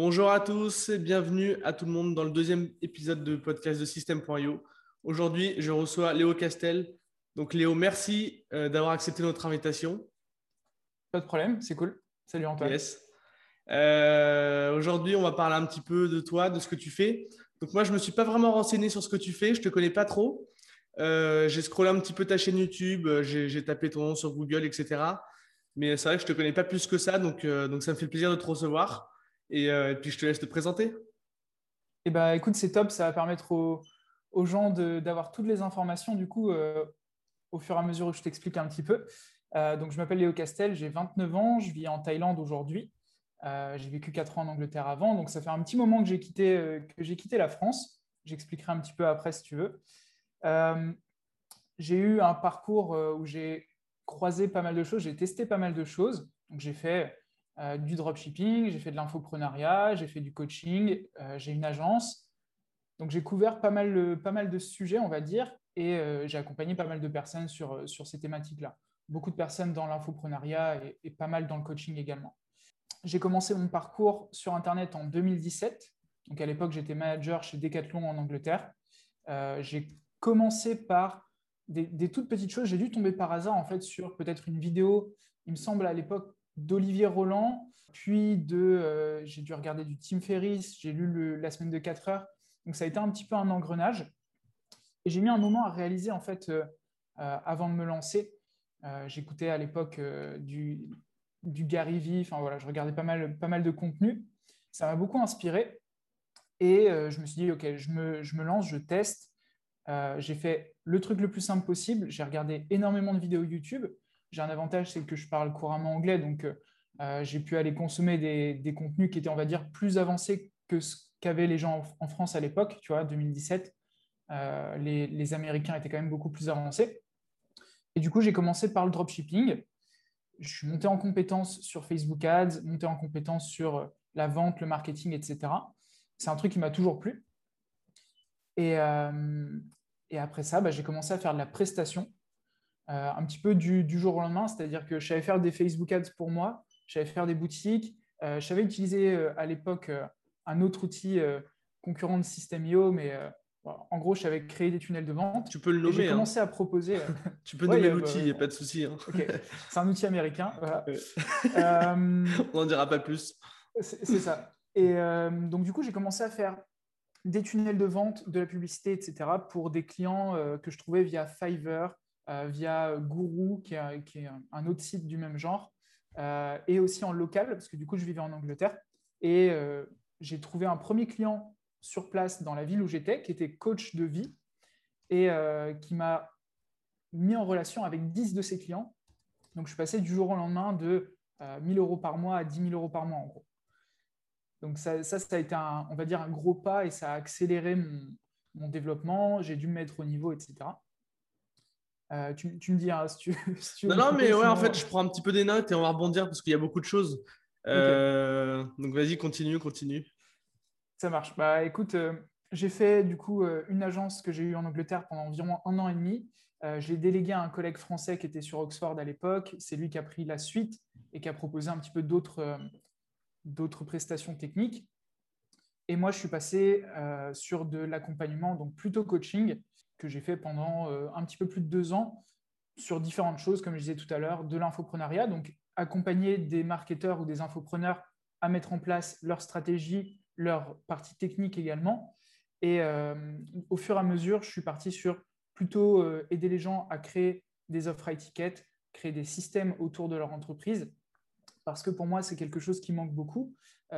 Bonjour à tous et bienvenue à tout le monde dans le deuxième épisode de podcast de System.io. Aujourd'hui, je reçois Léo Castel. Donc Léo, merci euh, d'avoir accepté notre invitation. Pas de problème, c'est cool. Salut Antoine. Yes. Euh, aujourd'hui, on va parler un petit peu de toi, de ce que tu fais. Donc moi, je ne me suis pas vraiment renseigné sur ce que tu fais, je ne te connais pas trop. Euh, j'ai scrollé un petit peu ta chaîne YouTube, j'ai tapé ton nom sur Google, etc. Mais c'est vrai que je ne te connais pas plus que ça, donc, donc ça me fait plaisir de te recevoir. Euh, et, puis, je te laisse te présenter. Eh ben, écoute, c'est top. Ça va permettre aux, gens d'avoir toutes les informations, du coup, euh, au fur et à mesure où je t'explique un petit peu. Euh, donc, je m'appelle Léo Castel, j'ai 29 ans, je vis en Thaïlande aujourd'hui. j'ai vécu 4 ans en Angleterre avant, donc ça fait un petit moment que j'ai quitté, que quitté la France. J'expliquerai un petit peu après si tu veux. j'ai eu un parcours où j'ai croisé pas mal de choses, j'ai testé pas mal de choses. Donc, j'ai fait euh, du dropshipping, j'ai fait de l'infoprenariat, j'ai fait du coaching, euh, j'ai une agence. Donc j'ai couvert pas mal, pas mal de sujets, on va dire, et euh, j'ai accompagné pas mal de personnes sur, sur ces thématiques-là. Beaucoup de personnes dans l'infoprenariat et, et, pas mal dans le coaching également. J'ai commencé mon parcours sur Internet en 2017. Donc à l'époque, j'étais manager chez Decathlon en Angleterre. j'ai commencé par des, des, toutes petites choses. J'ai dû tomber par hasard en fait sur peut-être une vidéo, il me semble à l'époque d'Olivier Roland, puis de, euh, j'ai dû regarder du Tim Ferriss, j'ai lu La semaine de 4 heures. Donc ça a été un petit peu un engrenage. Et j'ai mis un moment à réaliser, en fait, euh, euh, avant de me lancer. J'écoutais à l'époque du, du Gary Vee, enfin voilà, je regardais pas mal, pas mal de contenu. Ça m'a beaucoup inspiré. Et je me suis dit, OK, je me, je me lance, je teste. j'ai fait le truc le plus simple possible. J'ai regardé énormément de vidéos YouTube j'ai un avantage, c'est que je parle couramment anglais, donc euh, j'ai pu aller consommer des, contenus qui étaient, on va dire, plus avancés que ce qu'avaient les gens en, France à l'époque, tu vois, 2017. Euh, les, Américains étaient quand même beaucoup plus avancés. Et du coup, j'ai commencé par le dropshipping. Je suis monté en compétences sur Facebook Ads, monté en compétences sur la vente, le marketing, etc. C'est un truc qui m'a toujours plu. Et, euh, et après ça, bah, j'ai commencé à faire de la prestation. Euh, un petit peu du, jour au lendemain, c'est-à-dire que je savais faire des Facebook Ads pour moi, je savais faire des boutiques, euh, je savais utiliser euh, à l'époque un autre outil concurrent de System.io, mais en gros, je savais créer des tunnels de vente. Tu peux le nommer. J'ai hein. commencé à proposer. tu peux nommer l'outil, il n'y a pas de souci. Hein. C'est un outil américain. On n'en dira pas plus. C'est ça. Et donc, du coup, j'ai commencé à faire des tunnels de vente, de la publicité, etc., pour des clients que je trouvais via Fiverr, euh, via Guru, qui est, un autre site du même genre, euh, et aussi en local, parce que du coup, je vivais en Angleterre. Et euh, j'ai trouvé un premier client sur place dans la ville où j'étais, qui était coach de vie, et qui m'a mis en relation avec 10 de ses clients. Donc, je suis passé du jour au lendemain de 1000 euros par mois à 10 000 euros par mois, en gros. Donc, ça, ça, a été, un, on va dire, un gros pas et ça a accéléré mon, mon développement. J'ai dû me mettre au niveau, etc. Euh, tu, me dis hein, si, tu, Non, non, mais ouais, en fait, je prends un petit peu des notes et on va rebondir parce qu'il y a beaucoup de choses. Euh, donc, vas-y, continue, continue. Ça marche. Bah, écoute, euh, j'ai fait du coup une agence que j'ai eue en Angleterre pendant environ un an et demi. je l'ai délégué à un collègue français qui était sur Oxford à l'époque. C'est lui qui a pris la suite et qui a proposé un petit peu d'autres d'autres prestations techniques. Et moi, je suis passé sur de l'accompagnement, donc plutôt coaching que j'ai fait pendant euh, un petit peu plus de deux ans sur différentes choses, comme je disais tout à l'heure, de l'infoprenariat, donc accompagner des marketeurs ou des infopreneurs à mettre en place leur stratégie, leur partie technique également. Et euh, au fur et à mesure, je suis parti sur plutôt euh, aider les gens à créer des offres à étiquette, créer des systèmes autour de leur entreprise, parce que pour moi, c'est quelque chose qui manque beaucoup.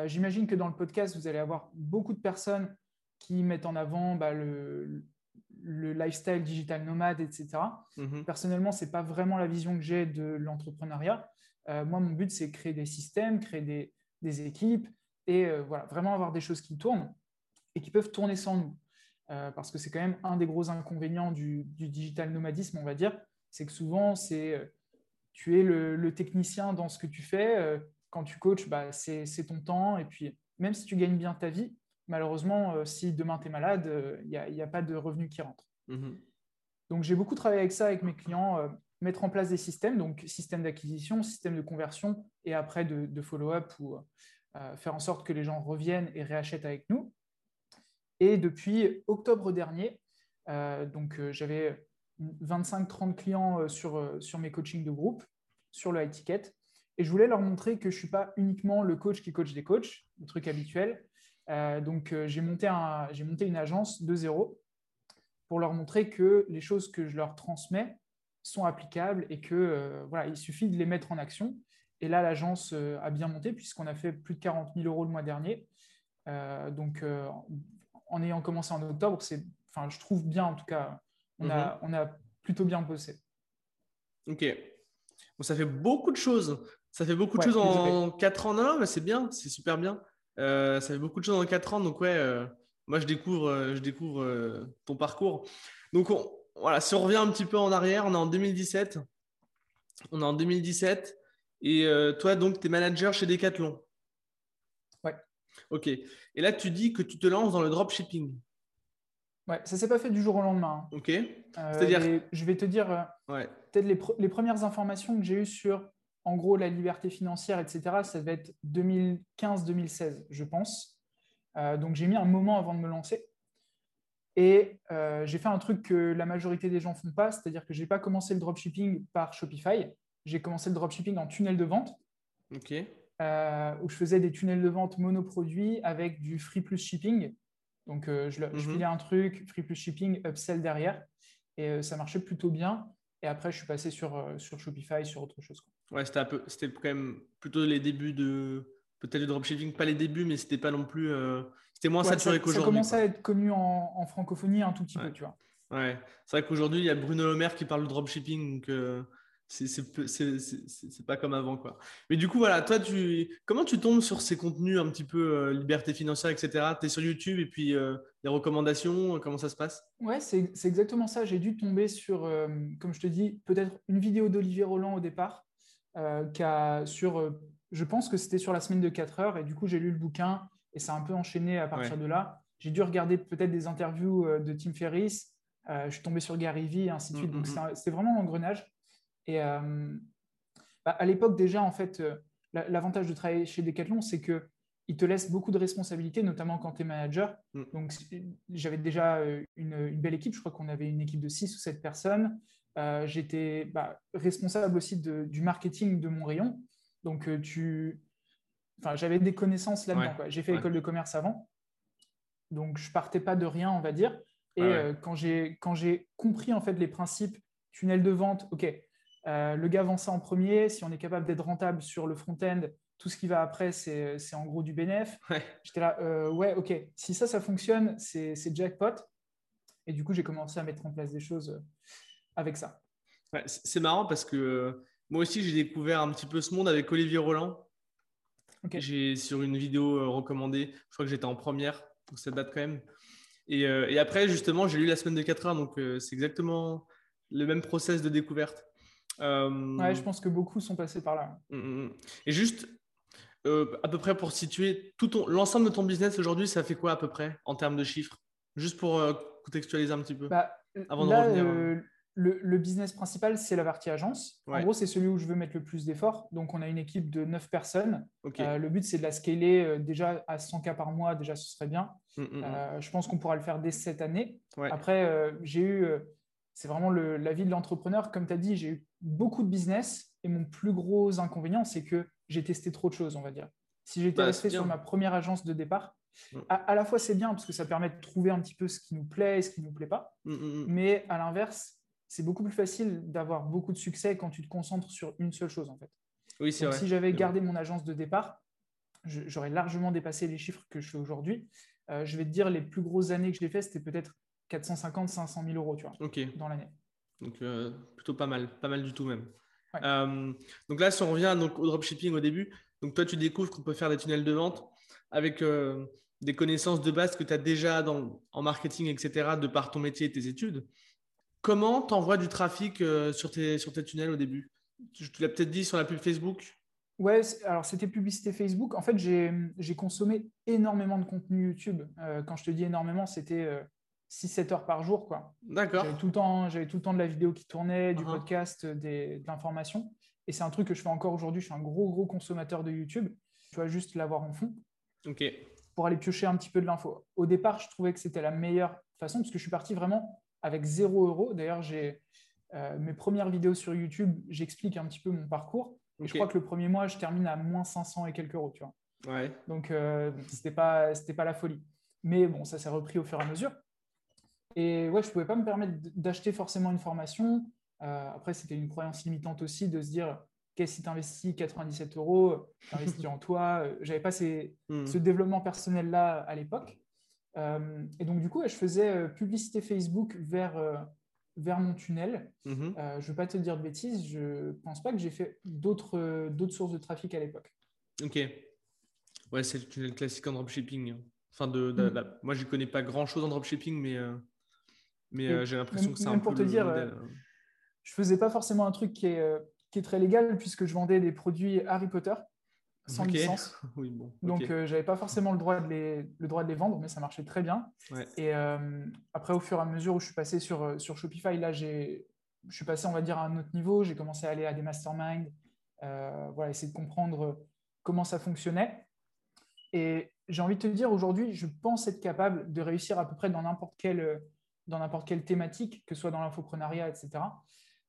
J'imagine que dans le podcast, vous allez avoir beaucoup de personnes qui mettent en avant bah, le, le lifestyle digital nomade, etc. Mhm. Personnellement, ce n'est pas vraiment la vision que j'ai de l'entrepreneuriat. Euh, moi, mon but, c'est créer des systèmes, créer des, équipes et euh, voilà, vraiment avoir des choses qui tournent et qui peuvent tourner sans nous. Euh, parce que c'est quand même un des gros inconvénients du, digital nomadisme, on va dire, c'est que souvent, c'est tu es le, technicien dans ce que tu fais. quand tu coaches, bah, c'est ton temps. Et puis, même si tu gagnes bien ta vie, malheureusement, euh, si demain tu es malade, il euh, n'y a, pas de revenus qui rentrent. Mhm. Donc, j'ai beaucoup travaillé avec ça, avec mes clients, euh, mettre en place des systèmes, donc système d'acquisition, système de conversion et après de, follow-up ou faire en sorte que les gens reviennent et réachètent avec nous. Et depuis octobre dernier, donc j'avais 25-30 clients sur, sur mes coachings de groupe, sur le high ticket. Et je voulais leur montrer que je ne suis pas uniquement le coach qui coach des coachs, le truc habituel. Donc, j'ai monté, monté une agence de zéro pour leur montrer que les choses que je leur transmets sont applicables et que euh, voilà, il suffit de les mettre en action. Et là, l'agence euh, a bien monté puisqu'on a fait plus de 40 000 euros le mois dernier. Euh, donc, en ayant commencé en octobre, c'est, enfin, je trouve bien en tout cas, on, a, mhm. on a plutôt bien bossé. Ok. Bon, ça fait beaucoup de choses. Ça fait beaucoup de choses en 4 ans. Non, mais c'est bien, c'est super bien. Ça fait beaucoup de choses en 4 ans. Donc, ouais, moi, je découvre, euh, je découvre euh, ton parcours. Donc, voilà, si on revient un petit peu en arrière, on est en 2017. On est en 2017. Et euh, toi, donc, tu es manager chez Decathlon. Ouais. Ok. Et là, tu dis que tu te lances dans le dropshipping. Ouais, ça s'est pas fait du jour au lendemain. Ok. C'est-à-dire. Je vais te dire, ouais. peut-être les, les, premières informations que j'ai eues sur, en gros, la liberté financière, etc., ça va être 2015-2016, je pense. Euh, donc j'ai mis un moment avant de me lancer. Et euh, j'ai fait un truc que la majorité des gens ne font pas, c'est-à-dire que je n'ai pas commencé le dropshipping par Shopify. J'ai commencé le dropshipping en tunnel de vente. Euh, où je faisais des tunnels de vente monoproduits avec du free plus shipping. Donc, je, je, mhm. filais un truc, free plus shipping, upsell derrière. Et ça marchait plutôt bien. Et après, je suis passé sur, sur Shopify, sur autre chose. Ouais, c'était quand même plutôt les débuts de, peut-être le dropshipping, pas les débuts, mais c'était pas non plus. Euh, c'était moins saturé qu'aujourd'hui. Ça commence à être connu en, francophonie un tout petit peu, tu vois. Ouais, c'est vrai qu'aujourd'hui, il y a Bruno Le Maire qui parle de dropshipping, donc euh, c'est pas comme avant, quoi. Mais du coup, voilà, toi, tu, comment tu tombes sur ces contenus un petit peu euh, liberté financière, etc. Tu es sur YouTube et puis les recommandations, comment ça se passe? Ouais, c'est exactement ça. J'ai dû tomber sur, comme je te dis, peut-être une vidéo d'Olivier Roland au départ, sur je pense que c'était sur la semaine de 4 heures et du coup, j'ai lu le bouquin et ça a un peu enchaîné à partir de là. J'ai dû regarder peut-être des interviews euh, de Tim Ferriss. Euh, je suis tombé sur Gary Vee et ainsi de suite. Donc, mm, mm, mm. c'est vraiment l'engrenage. Et euh, bah, à l'époque, déjà, en fait, l'avantage de travailler chez Decathlon, c'est que il te laisse beaucoup de responsabilités, notamment quand tu es manager. Donc, j'avais déjà une, belle équipe. Je crois qu'on avait une équipe de 6 ou 7 personnes. J'étais bah, responsable aussi du marketing de mon rayon. Donc, euh, tu... enfin, j'avais des connaissances là-dedans. J'ai fait l'école de commerce avant. Donc, je partais pas de rien, on va dire. Et euh, quand j'ai compris en fait les principes tunnel de vente, OK, euh, le gars vend ça en premier. Si on est capable d'être rentable sur le front-end, tout ce qui va après, c'est en gros du bénéf. J'étais là, ouais, OK, si ça, ça fonctionne, c'est jackpot. Et du coup, j'ai commencé à mettre en place des choses avec ça. c'est marrant parce que moi aussi, j'ai découvert un petit peu ce monde avec Olivier Roland. J'ai sur une vidéo euh, recommandée, je crois que j'étais en première, pour cette date quand même. Euh, et, après, justement, j'ai lu la semaine de 4 heures, donc euh, c'est exactement le même process de découverte. Ouais, je pense que beaucoup sont passés par là. Mm, mm, mm. Et juste, à peu près pour situer tout l'ensemble de ton business aujourd'hui, ça fait quoi à peu près en termes de chiffres? Juste pour contextualiser un petit peu. Bah, avant de revenir le, business principal, c'est la partie agence. En gros, c'est celui où je veux mettre le plus d'efforts. Donc, on a une équipe de 9 personnes. Euh, le but, c'est de la scaler euh, déjà à 100K par mois. Déjà, ce serait bien. Mm, mm, mm. Euh, je pense qu'on pourra le faire dès cette année. Après, j'ai eu, c'est vraiment la vie de l'entrepreneur. Comme tu as dit, j'ai eu beaucoup de business. Et mon plus gros inconvénient, c'est que j'ai testé trop de choses, on va dire. Si j'étais bah, resté sur ma première agence de départ, à, à, la fois, c'est bien parce que ça permet de trouver un petit peu ce qui nous plaît et ce qui ne nous plaît pas. Mais à l'inverse, c'est beaucoup plus facile d'avoir beaucoup de succès quand tu te concentres sur une seule chose en fait. Oui, c'est vrai. Si j'avais gardé mon agence de départ, j'aurais largement dépassé les chiffres que je fais aujourd'hui. Euh, je vais te dire, les plus grosses années que je l'ai fait, c'était peut-être 450, 500 000 euros, tu vois, dans l'année. Donc euh, plutôt pas mal, pas mal du tout même. Euh, donc là, si on revient donc, au dropshipping au début, donc toi, tu découvres qu'on peut faire des tunnels de vente avec des connaissances de base que tu as déjà dans, en marketing, etc., de par ton métier et tes études. Comment tu envoies du trafic euh, sur, tes, sur tes tunnels au début? Tu, l'as peut-être dit sur la pub Facebook? Ouais, alors c'était publicité Facebook. En fait, j'ai consommé énormément de contenu YouTube. Euh, quand je te dis énormément, c'était 6-7 euh, heures par jour. D'accord. J'avais tout, le temps, tout le temps de la vidéo qui tournait, du uh-huh. podcast, des, de l'information. Et c'est un truc que je fais encore aujourd'hui. Je suis un gros, gros consommateur de YouTube. tu vas juste l'avoir en fond. Ok. Pour aller piocher un petit peu de l'info. Au départ, je trouvais que c'était la meilleure façon parce que je suis parti vraiment avec 0 euros. D'ailleurs, j'ai euh, mes premières vidéos sur YouTube, j'explique un petit peu mon parcours. Et je crois que le premier mois, je termine à moins 500 et quelques euros, tu vois. Ouais. Donc, euh, ce n'était pas, pas la folie. Mais bon, ça s'est repris au fur et à mesure. Et ouais, je ne pouvais pas me permettre d'acheter forcément une formation. Euh, après, c'était une croyance limitante aussi de se dire qu'est-ce si tu investis 97 euros, investis en toi. J'avais pas hmm. ce développement personnel-là à l'époque. Euh, et donc, du coup, je faisais euh, publicité Facebook vers, vers mon tunnel. Mhm. je ne veux pas te dire de bêtises, je ne pense pas que j'ai fait d'autres sources de trafic à l'époque. Ok. Ouais, c'est le tunnel classique en dropshipping. Enfin, de, hmm. moi, je ne connais pas grand-chose en dropshipping, mais, mais j'ai l'impression que c'est un peu pour te dire, modèle je faisais pas forcément un truc qui est, euh, qui est très légal puisque je vendais des produits Harry Potter sans licence. Donc, je euh, j'avais pas forcément le droit, de les, le droit de les vendre, mais ça marchait très bien. Et euh, après, au fur et à mesure où je suis passé sur, sur Shopify, là, je suis passé, on va dire, à un autre niveau. J'ai commencé à aller à des masterminds, voilà, essayer de comprendre comment ça fonctionnait. Et j'ai envie de te dire, aujourd'hui, je pense être capable de réussir à peu près dans n'importe quelle, dans n'importe quelle thématique, que ce soit dans l'infoprenariat, etc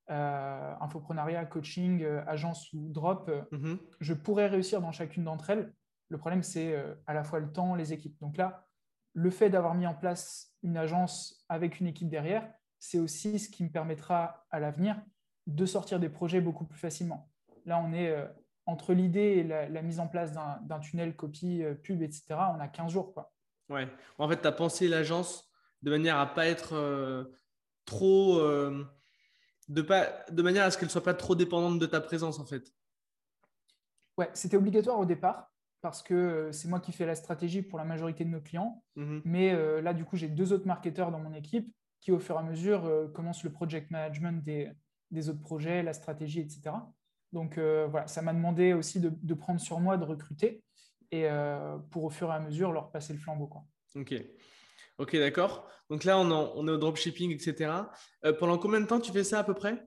euh, infoprenariat, coaching, euh, agence ou drop, euh, mhm. je pourrais réussir dans chacune d'entre elles. Le problème, c'est euh, à la fois le temps, les équipes. Donc là, le fait d'avoir mis en place une agence avec une équipe derrière, c'est aussi ce qui me permettra à l'avenir de sortir des projets beaucoup plus facilement. Là, on est entre l'idée et la, mise en place d'un tunnel copie, pub, etc. On a 15 jours. Quoi. Ouais. En fait, tu as pensé l'agence de manière à pas être trop de, pas, de manière à ce qu'elle ne soit pas trop dépendante de ta présence, en fait. Ouais, c'était obligatoire au départ parce que euh, c'est moi qui fais la stratégie pour la majorité de nos clients. Mhm. Mais euh, là, du coup, j'ai deux autres marketeurs dans mon équipe qui, au fur et à mesure, euh, commencent le project management des, des, autres projets, la stratégie, etc. Donc, voilà, ça m'a demandé aussi de, prendre sur moi, de recruter et pour, au fur et à mesure, leur passer le flambeau. Quoi. OK. Ok, d'accord. Donc là, on, est au dropshipping, etc. Euh, pendant combien de temps tu fais ça à peu près?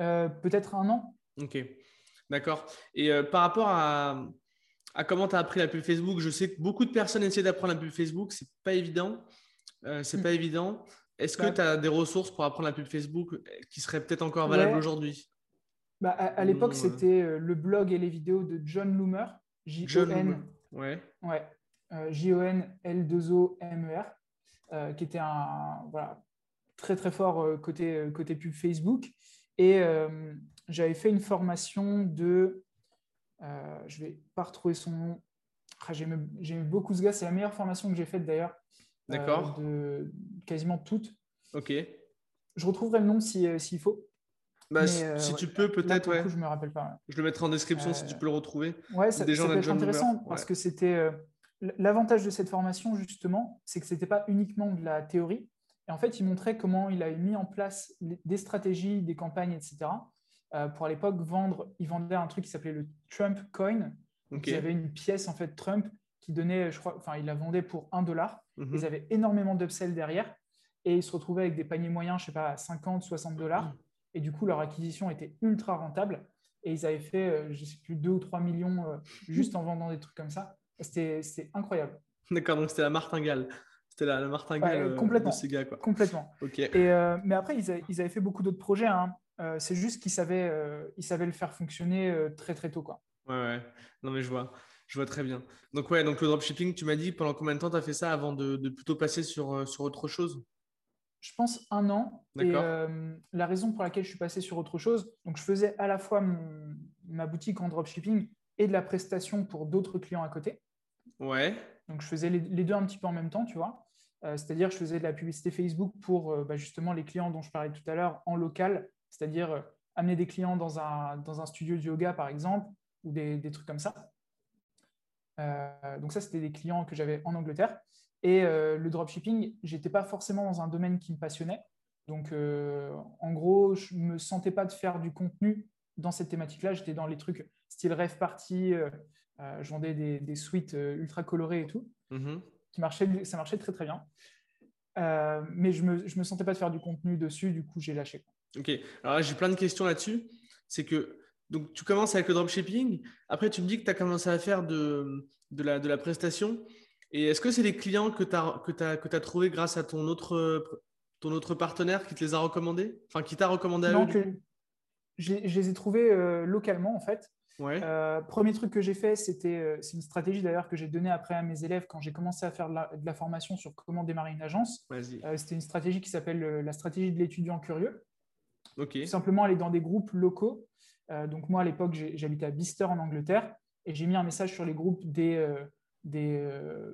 Euh, Peut-être un an. Ok, d'accord. Et euh, par rapport à, comment tu as appris la pub Facebook, je sais que beaucoup de personnes essaient d'apprendre la pub Facebook. C'est pas évident. c'est hmm. pas évident. Est-ce que tu as des ressources pour apprendre la pub Facebook qui seraient peut-être encore valables aujourd'hui? Bah, À, l'époque, c'était le blog et les vidéos de John Loomer. J-O-N. Ouais. Ouais. J-O-N-L-2-O-M-E-R, euh, qui était un voilà, très très fort euh, côté, euh, côté pub Facebook. Et j'avais fait une formation de, je ne vais pas retrouver son nom, ah, j'aime beaucoup ce gars, c'est la meilleure formation que j'ai faite d'ailleurs. D'accord. de quasiment toutes. Ok. Je retrouverai le nom s'il si, faut. Bah, si tu peux, peut-être. Ouais. je me rappelle pas. Je le mettrai en description si tu peux le retrouver. Ouais, ça, ça peut être intéressant parce que c'était L'avantage de cette formation, justement, c'est que ce n'était pas uniquement de la théorie. Et en fait, il montrait comment il avait mis en place des stratégies, des campagnes, etc. Euh, pour à l'époque vendre, il vendait un truc qui s'appelait le Trump Coin. Il y avait une pièce, en fait, Trump qui donnait, je crois, enfin, il la vendait pour un dollar. Mhm. Ils avaient énormément d'upsell derrière. Et ils se retrouvaient avec des paniers moyens, je ne sais pas, 50, 60 dollars. Et du coup, leur acquisition était ultra rentable. Et ils avaient fait, euh, je ne sais plus, 2 ou 3 millions euh, juste en vendant des trucs comme ça. C'était incroyable. D'accord, donc c'était la martingale. C'était la, martingale euh, de ces gars. Quoi. Complètement. Et, euh, mais après, ils, avaient, fait beaucoup d'autres projets. Hein. Euh, c'est juste qu'ils savaient, ils savaient le faire fonctionner très très tôt. Quoi. Ouais, ouais. Non, mais je vois. Je vois très bien. Donc, ouais, donc le dropshipping, tu m'as dit pendant combien de temps tu as fait ça avant de, plutôt passer sur, sur autre chose? Je pense un an. Et la raison pour laquelle je suis passé sur autre chose, donc je faisais à la fois ma boutique en dropshipping et de la prestation pour d'autres clients à côté. Ouais. Donc, je faisais les, deux un petit peu en même temps, tu vois. Euh, c'est-à-dire, je faisais de la publicité Facebook pour euh, bah, justement les clients dont je parlais tout à l'heure en local, c'est-à-dire euh, amener des clients dans un, studio de yoga, par exemple, ou des, des trucs comme ça. donc, ça, c'était des clients que j'avais en Angleterre. Et le dropshipping, je n'étais pas forcément dans un domaine qui me passionnait. Donc, en gros, je ne me sentais pas de faire du contenu dans cette thématique-là. J'étais dans les trucs style rêve party, euh, je vendais des, suites euh, ultra colorées et tout, mhm. qui marchait, ça marchait très très bien. Euh, mais je ne me, je me, sentais pas de faire du contenu dessus, du coup j'ai lâché. Ok, alors j'ai plein de questions là-dessus. C'est que donc, tu commences avec le dropshipping. Après, tu me dis que tu as commencé à faire de, de, la, de la prestation. Et est-ce que c'est des clients que tu as, que as, que as trouvé grâce à ton autre, ton autre partenaire qui te les a recommandés? Enfin, qui t'a recommandé à non, eux je, les ai trouvés euh, localement, en fait. Ouais. Euh, premier truc que j'ai fait, c'était euh, c'est une stratégie d'ailleurs que j'ai donnée après à mes élèves quand j'ai commencé à faire de la, de la, formation sur comment démarrer une agence. c'était une stratégie qui s'appelle la stratégie de l'étudiant curieux. Tout simplement aller dans des groupes locaux donc moi, à l'époque, j'habitais à Bicester en Angleterre et j'ai mis un message sur les groupes des, des euh,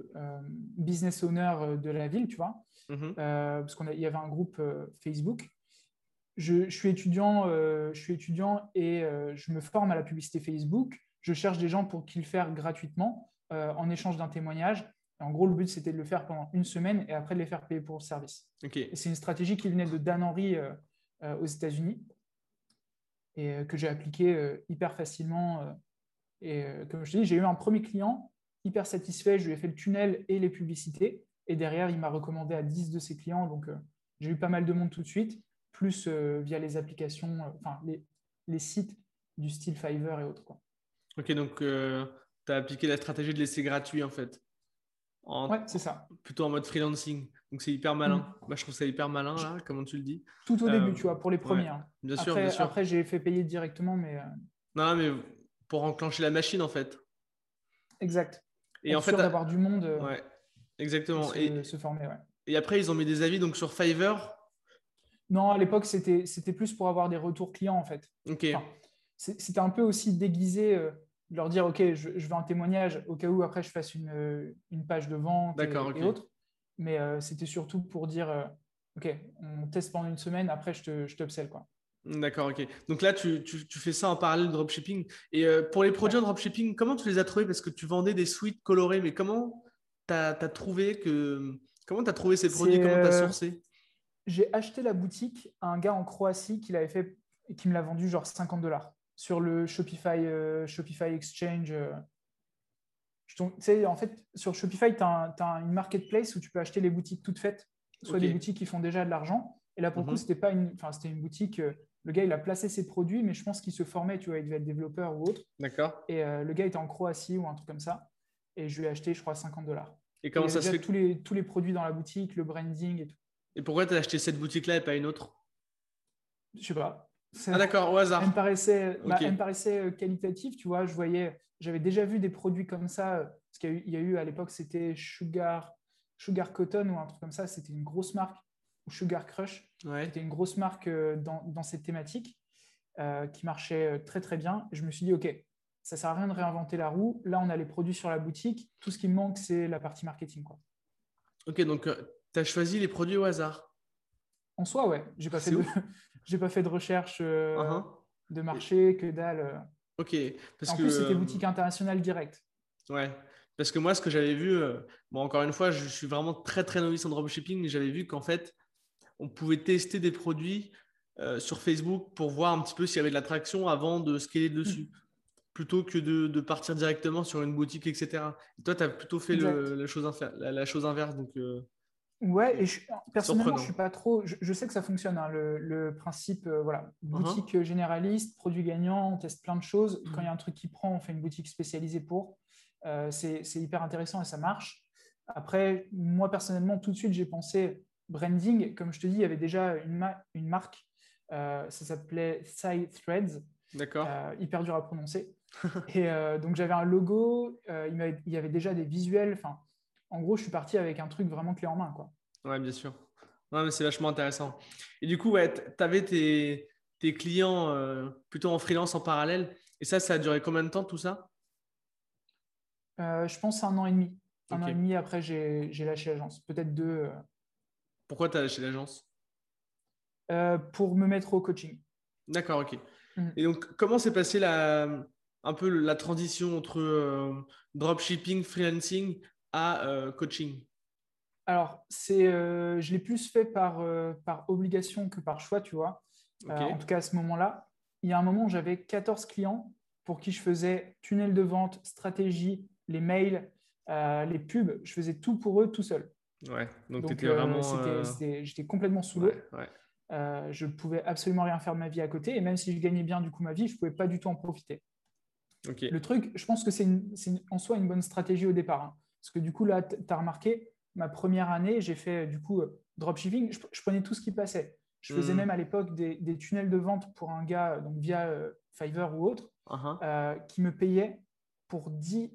business owners de la ville, tu vois, mhm. parce qu'il y avait un groupe Facebook. Je, suis étudiant, je suis étudiant et je me forme à la publicité Facebook. Je cherche des gens pour qu'ils le fassent gratuitement en échange d'un témoignage. en gros, le but, c'était de le faire pendant une semaine et après de les faire payer pour le service. C'est une stratégie qui venait de Dan Henry aux États-Unis et euh, que j'ai appliqué euh, hyper facilement. Euh, et comme je te dis, j'ai eu un premier client hyper satisfait. Je lui ai fait le tunnel et les publicités. Et derrière, il m'a recommandé à 10 de ses clients. Donc, j'ai eu pas mal de monde tout de suite, plus via les applications, enfin, les, les, sites du style Fiverr et autres. Quoi. Ok, donc tu as appliqué la stratégie de laisser gratuit en fait. Ouais, c'est ça. Plutôt en mode freelancing. Donc c'est hyper malin. Mm. je trouve ça hyper malin, là, comment tu le dis. Tout au début, euh, tu vois, pour les premiers. Hein. Bien après, sûr, bien sûr. Après, j'ai fait payer directement, mais. Euh, non, mais pour enclencher la machine, en fait. Exact. Et en fait, d'avoir du monde. Euh, ouais, exactement. Se, et se former, ouais. Et après, ils ont mis des avis donc sur Fiverr. Non, à l'époque, c'était c'était plus pour avoir des retours clients, en fait. Ok. c'était un peu aussi déguisé de leur dire, OK, je, veux un témoignage au cas où après je fasse une, une page de vente et, autres. Mais euh, c'était surtout pour dire, euh, OK, on teste pendant une semaine, après je te, je t'upsell. Quoi. D'accord, ok. Donc là, tu, tu, tu, fais ça en parallèle de dropshipping. Et euh, pour les produits en dropshipping, comment tu les as trouvés? Parce que tu vendais des suites colorées, mais comment tu as, trouvé que. Comment tu as trouvé ces produits? Comment tu as sourcé? J'ai acheté la boutique à un gars en Croatie qui l'avait fait qui me l'a vendu genre 50 dollars sur le Shopify, euh, Shopify Exchange. Euh. Tu sais, en fait, sur Shopify, tu as, une marketplace où tu peux acheter les boutiques toutes faites, soit des boutiques qui font déjà de l'argent. Et là, pour le coup, mhm. c'était pas une, c'était une boutique. Euh, le gars, il a placé ses produits, mais je pense qu'il se formait, tu vois, il devait être développeur ou autre. D'accord. Et le gars était en Croatie ou un truc comme ça. Et je lui ai acheté, je crois, 50 dollars. Et comment ça se fait tous les, tous les produits dans la boutique, le branding et tout. Et pourquoi tu as acheté cette boutique-là et pas une autre? Je sais pas. Ah d'accord, au hasard. Elle me paraissait, bah, elle me paraissait euh, qualitative, tu vois. Je voyais, j'avais déjà vu des produits comme ça. Euh, parce qu'il y, a eu, à l'époque, c'était Sugar, Sugar Cotton ou un truc comme ça. C'était une grosse marque. Ou Sugar Crush. C'était une grosse marque euh, dans, dans cette thématique qui marchait très très bien. Et je me suis dit, OK, ça sert à rien de réinventer la roue. Là, on a les produits sur la boutique. Tout ce qui me manque, c'est la partie marketing. Quoi. Ok, donc tu as choisi les produits au hasard En soi, ouais. J'ai pas fait de j'ai pas fait de recherche euh, uh-huh. de marché, que dalle. Euh. Ok. Parce en plus, c'était euh, boutique internationale directe. Ouais. Parce que moi, ce que j'avais vu, bon, encore une fois, je suis vraiment très très novice en dropshipping, mais j'avais vu qu'en fait, on pouvait tester des produits sur Facebook pour voir un petit peu s'il y avait de l'attraction avant de scaler dessus, mm. plutôt que de, partir directement sur une boutique, etc. toi, tu as plutôt fait le, la, chose la, chose inverse. Donc, Ouais, et personnellement, je suis pas trop. Je, sais que ça fonctionne, hein, le, principe, euh, voilà, uh-huh. boutique généraliste, produit gagnant, on teste plein de choses. Quand il y a un truc qui prend, on fait une boutique spécialisée pour. Euh, c'est hyper intéressant et ça marche. Après, moi personnellement, tout de suite, j'ai pensé branding. Comme je te dis, il y avait déjà une, une marque, euh, ça s'appelait Side Threads. D'accord. hyper dur à prononcer. et donc j'avais un logo, il, y avait déjà des visuels. Enfin, en gros, je suis parti avec un truc vraiment clé en main. Quoi. Ouais, bien sûr. mais c'est vachement intéressant. Et du coup, ouais, tu avais tes, clients euh, plutôt en freelance en parallèle. Et ça, ça a duré combien de temps tout ça? Euh, Je pense un an et demi. Un an et demi après, j'ai lâché l'agence. Peut-être deux. Euh. Pourquoi tu as lâché l'agence? Pour me mettre au coaching. D'accord, ok. Mmh. Et donc, comment s'est passée la, un peu la transition entre dropshipping, freelancing? À euh, coaching Alors, c'est, euh, je l'ai plus fait par, euh, par obligation que par choix, tu vois. en tout cas, à ce moment-là, il y a un moment où j'avais 14 clients pour qui je faisais tunnel de vente, stratégie, les mails, les pubs. Je faisais tout pour eux tout seul. Ouais, donc, donc vraiment. j'étais complètement sous l'eau. je ne pouvais absolument rien faire de ma vie à côté. Et même si je gagnais bien du coup ma vie, je ne pouvais pas du tout en profiter. Le truc, je pense que c'est en soi une bonne stratégie au départ. Hein. Parce que du coup, là, tu as remarqué, ma première année, j'ai fait du coup dropshipping. Je, je, prenais tout ce qui passait. Je faisais hmm. même à l'époque des, tunnels de vente pour un gars, donc via Fiverr ou autre, uh-huh. qui me payait pour 10,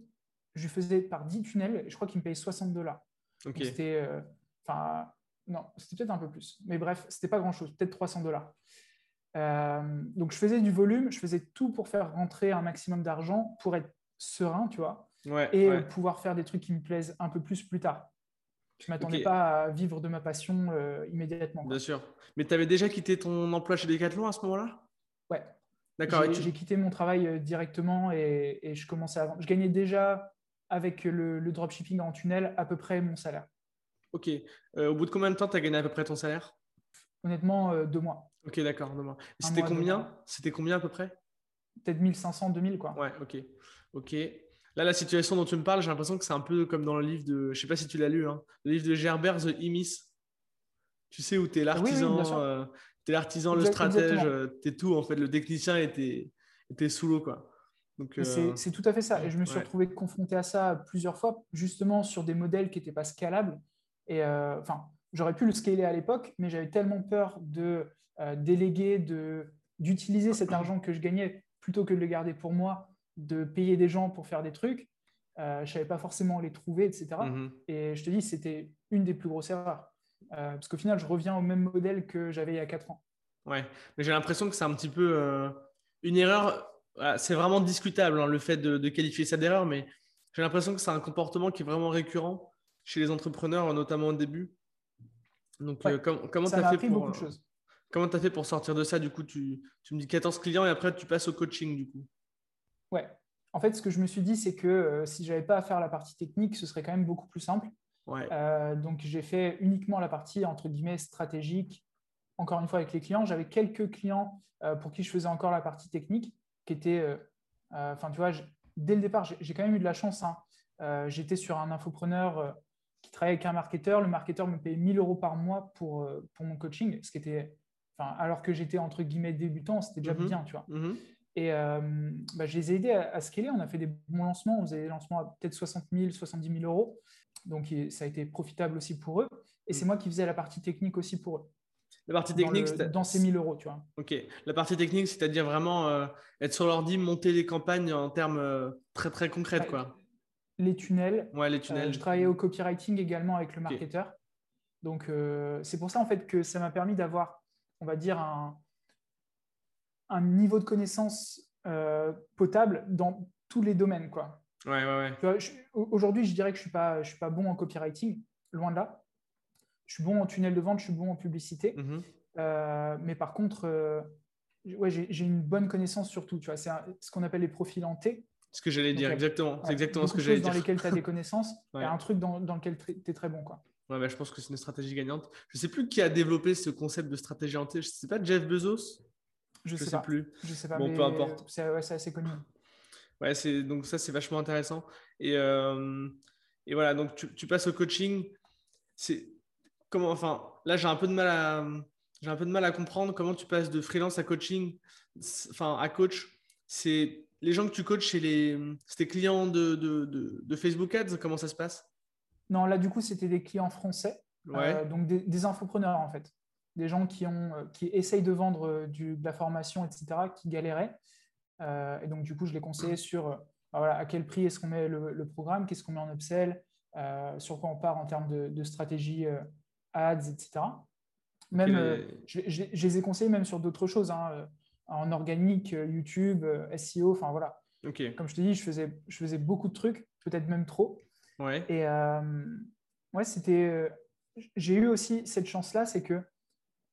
je faisais par 10 tunnels, je crois qu'il me payait 60 dollars. C'était, euh, enfin, non, c'était peut-être un peu plus. Mais bref, c'était pas grand-chose, peut-être 300 dollars. Euh, donc, je faisais du volume, je faisais tout pour faire rentrer un maximum d'argent, pour être serein, tu vois, et pouvoir faire des trucs qui me plaisent un peu plus plus tard. Je ne m'attendais pas à vivre de ma passion euh, immédiatement. Bien sûr. Mais tu avais déjà quitté ton emploi chez Decathlon à ce moment-là? Ouais. D'accord. J'ai quitté mon travail directement et, et, je commençais à Je gagnais déjà avec le, dropshipping en tunnel à peu près mon salaire. Ok. Euh, au bout de combien de temps tu as gagné à peu près ton salaire? Honnêtement, euh, deux mois. Ok, d'accord, deux mois. C'était combien? C'était combien à peu près? Peut-être 1500, 2000 quoi. Ouais, ok. Ok. Là, la situation dont tu me parles, j'ai l'impression que c'est un peu comme dans le livre de, je sais pas si tu l'as lu, hein, le livre de Gerbert, The Imis. Tu sais, où tu es l'artisan, euh, tu es l'artisan, le stratège, tu es tout, en fait, le technicien était, sous l'eau, quoi. Euh, c'est tout à fait ça. Et je me suis retrouvé confronté à ça plusieurs fois, justement sur des modèles qui n'étaient pas scalables. Et euh, enfin, j'aurais pu le scaler à l'époque, mais j'avais tellement peur de euh, déléguer, d'utiliser cet argent que je gagnais plutôt que de le garder pour moi, de payer des gens pour faire des trucs. je ne savais pas forcément les trouver, etc. Mm-hmm. Et je te dis, c'était une des plus grosses erreurs. parce qu'au final, je reviens au même modèle que j'avais il y a 4 ans. Ouais, mais j'ai l'impression que c'est un petit peu une erreur c'est vraiment discutable hein, le fait de, qualifier ça d'erreur, mais j'ai l'impression que c'est un comportement qui est vraiment récurrent chez les entrepreneurs, notamment au début. Donc, euh, comment tu as fait pour, euh, Comment tu as fait pour sortir de ça Du coup, tu, me dis 14 clients et après, tu passes au coaching, du coup. Ouais. En fait, ce que je me suis dit, c'est que euh, si je n'avais pas à faire la partie technique, ce serait quand même beaucoup plus simple. donc, j'ai fait uniquement la partie, entre guillemets, stratégique. Encore une fois, avec les clients, j'avais quelques clients pour qui je faisais encore la partie technique qui était. Euh, euh, enfin, tu vois, dès le départ, j'ai quand même eu de la chance. Hein. Euh, j'étais sur un infopreneur qui travaillait avec un marketeur. Le marketeur me payait 1000 euros par mois pour, pour mon coaching, ce qui était. Alors que j'étais entre guillemets débutant, c'était déjà mhm. bien, tu vois. Mhm. Et bah, je les ai aidés à, à, scaler. On a fait des bons lancements. On faisait des lancements à peut-être 60 000, 70 000 euros. Donc, ça a été profitable aussi pour eux. Et c'est mhm. moi qui faisais la partie technique aussi pour eux. La partie technique, dans, dans ces 1000 euros, tu vois. Ok. La partie technique, c'est-à-dire vraiment euh, être sur l'ordi, monter des campagnes en termes euh, très très concrets, quoi. Les tunnels. Ouais, les tunnels. Euh, je travaillais au copywriting également avec le marketeur. Donc, c'est pour ça en fait que ça m'a permis d'avoir, on va dire, un, un niveau de connaissance potable dans tous les domaines, quoi. Ouais, ouais, ouais. Aujourd'hui, je dirais que je suis pas, je suis pas bon en copywriting, loin de là je suis bon en tunnel de vente, je suis bon en publicité. Mhm. Euh, mais par contre, euh, ouais, j'ai une bonne connaissance sur tout. C'est ce qu'on appelle les profils en T. Ce que j'allais dire, exactement. c'est exactement ce que j'allais dire. Dans lesquels tu as des connaissances, a un truc dans, dans lequel tu es très bon. Quoi. Ouais, bah, je pense que c'est une stratégie gagnante. Je ne sais plus qui a développé ce concept de stratégie en T. Je ne sais pas, Jeff Bezos? Je ne sais, plus. Je sais pas. Bon, peu importe. C'est ouais, assez connu. Ouais, donc ça, c'est vachement intéressant. Et, euh, et voilà, donc tu, tu passes au coaching. C'est comment, enfin, là, j'ai un peu de mal à, j'ai un peu de mal à comprendre comment tu passes de freelance à coaching, enfin, à coach. C'est les gens que tu coaches, c'est les, tes clients de, de, de, Facebook Ads? Comment ça se passe? Non, là, du coup, c'était des clients français, euh, donc des, infopreneurs en fait, des gens qui ont, euh, qui essayent de vendre euh, du, de la formation, etc., qui galéraient. et donc, du coup, je les conseillais sur bah, voilà, à quel prix est-ce qu'on met le, programme, qu'est-ce qu'on met en upsell, sur quoi on part en termes de, de stratégie ads, etc. Même, euh, je, les ai conseillés même sur d'autres choses, hein, euh, en organique, euh, YouTube, SEO, enfin voilà. Comme je te dis, je faisais, je faisais beaucoup de trucs, peut-être même trop. Ouais. Et ouais, c'était. J'ai eu aussi cette chance-là, c'est que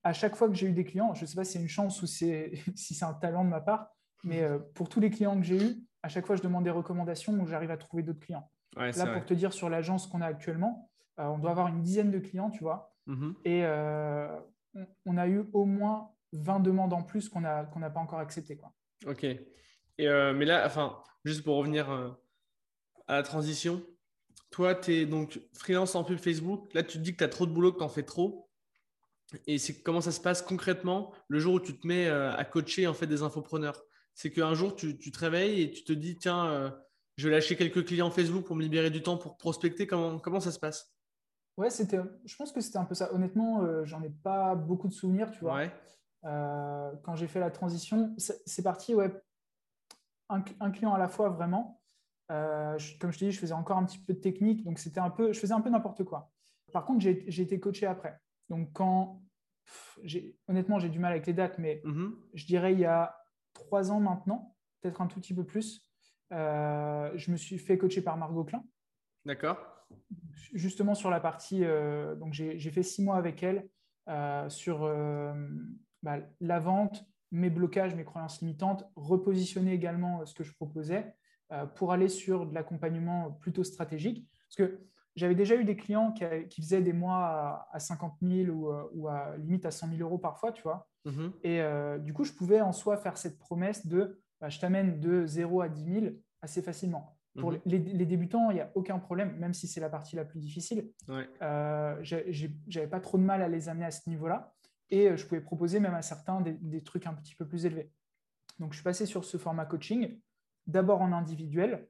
à chaque fois que j'ai eu des clients, je ne sais pas si c'est une chance ou si c'est un talent de ma part, mais pour tous les clients que j'ai eus, à chaque fois, je demande des recommandations où j'arrive à trouver d'autres clients. Là, pour te dire sur l'agence qu'on a actuellement, on doit avoir une dizaine de clients, tu vois. Mhm. Et euh, on, a eu au moins 20 demandes en plus qu'on n'a qu'on pas encore acceptées. Quoi. Ok. Et euh, mais là, enfin, juste pour revenir euh, à la transition, toi, tu es donc freelance en pub Facebook. Là, tu te dis que tu as trop de boulot, que tu en fais trop. Et c'est comment ça se passe concrètement le jour où tu te mets à coacher en fait des infopreneurs? C'est qu'un jour tu, tu, te réveilles et tu te dis tiens, je vais lâcher quelques clients Facebook pour me libérer du temps pour prospecter. Comment, comment ça se passe? Ouais, c'était, je pense que c'était un peu ça. Honnêtement, j'en ai pas beaucoup de souvenirs, tu vois. Ouais. Euh, quand j'ai fait la transition, c'est parti, ouais, un, client à la fois vraiment. Euh, comme je te dis, je faisais encore un petit peu de technique, donc c'était un peu, je faisais un peu n'importe quoi. Par contre, j'ai été coaché après. Donc quand, honnêtement, j'ai du mal avec les dates, mais mm-hmm. je dirais il y a trois ans maintenant, peut-être un tout petit peu plus, euh, je me suis fait coacher par Margot Klein. D'accord. Justement sur la partie, donc j'ai fait six mois avec elle sur bah, la vente, mes blocages, mes croyances limitantes, repositionner également euh, ce que je proposais euh, pour aller sur de l'accompagnement plutôt stratégique. Parce que j'avais déjà eu des clients qui, faisaient des mois à, 50 000 euh, ou, à limite à 100 000 euros parfois, tu vois. Mm-hmm. Et du coup, je pouvais en soi faire cette promesse de bah, je t'amène de 0 à 10 000 assez facilement. Pour mm-hmm. les, débutants, il n'y a aucun problème, même si c'est la partie la plus difficile. Ouais. Euh, j'avais pas trop de mal à les amener à ce niveau-là et euh, je pouvais proposer même à certains des, trucs un petit peu plus élevés. Donc, je suis passé sur ce format coaching, d'abord en individuel.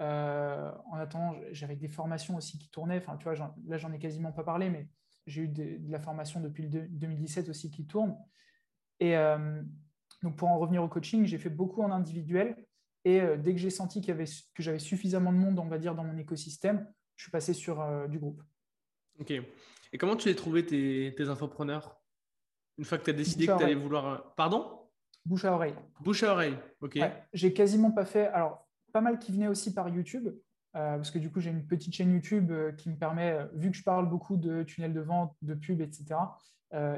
Euh, en attendant, j'avais des formations aussi qui tournaient. Enfin, tu vois, là, j'en ai quasiment pas parlé, mais j'ai eu de, la formation depuis le 2017 aussi qui tourne. Et euh, donc, pour en revenir au coaching, j'ai fait beaucoup en individuel. Et dès que j'ai senti qu'il y avait, que j'avais suffisamment de monde, on va dire, dans mon écosystème, je suis passé sur du groupe. Ok. Et comment tu as trouvé tes, tes infopreneurs? Une fois que tu as décidé que tu allais vouloir. Euh, pardon? Bouche à oreille. Bouche à oreille, ok. j'ai quasiment pas fait. Alors, pas mal qui venaient aussi par YouTube, euh, parce que du coup, j'ai une petite chaîne YouTube euh, qui me permet, vu que je parle beaucoup de tunnels de vente, de pub, etc.,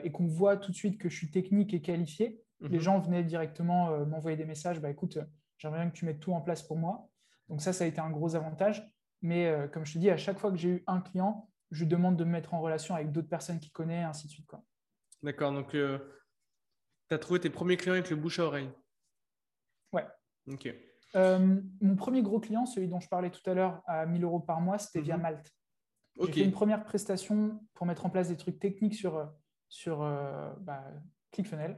et qu'on voit tout de suite que je suis technique et qualifié, les mhm. gens venaient directement m'envoyer des messages bah écoute, j'aimerais bien que tu mettes tout en place pour moi. Donc, ça, ça a été un gros avantage. Mais comme je te dis, à chaque fois que j'ai eu un client, je demande de me mettre en relation avec d'autres personnes qui connaissent, ainsi de suite. Quoi. D'accord, donc euh, tu as trouvé tes premiers clients avec le bouche à oreille? Ouais. Ok. Euh, mon premier gros client, celui dont je parlais tout à l'heure, à 1000 euros par mois, c'était via mhm. Malte. J'ai fait une première prestation pour mettre en place des trucs techniques sur, sur euh, bah, ClickFunnels.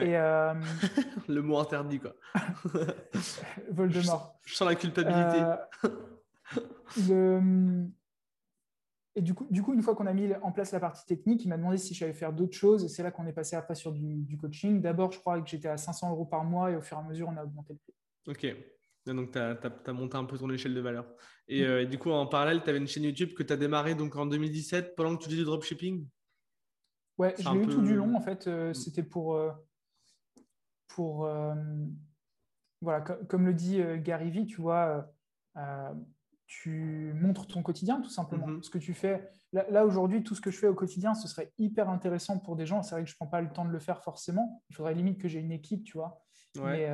Et, le mot interdit, quoi. Voldemort. Je, je sens la culpabilité. le, et du coup, du coup, une fois qu'on a mis en place la partie technique, il m'a demandé si j'allais faire d'autres choses. Et c'est là qu'on est passé après sur du, coaching. D'abord, je crois que j'étais à 500 euros par mois et au fur et à mesure, on a augmenté le prix. Ok. Donc, tu as, monté un peu ton échelle de valeur. Et, mm. euh, du coup, en parallèle, tu avais une chaîne YouTube que tu as démarrée donc, en 2017 pendant que tu faisais du dropshipping? Ouais, je l'ai eu tout du long. En fait, euh, mm. c'était pour. Euh, pour voilà, comme le dit Gary Vee, tu vois tu montres ton quotidien, tout simplement. Mhm. Ce que tu fais. Là, aujourd'hui, tout ce que je fais au quotidien, ce serait hyper intéressant pour des gens. C'est vrai que je ne prends pas le temps de le faire forcément. Il faudrait limite que j'ai une équipe, tu vois. Mais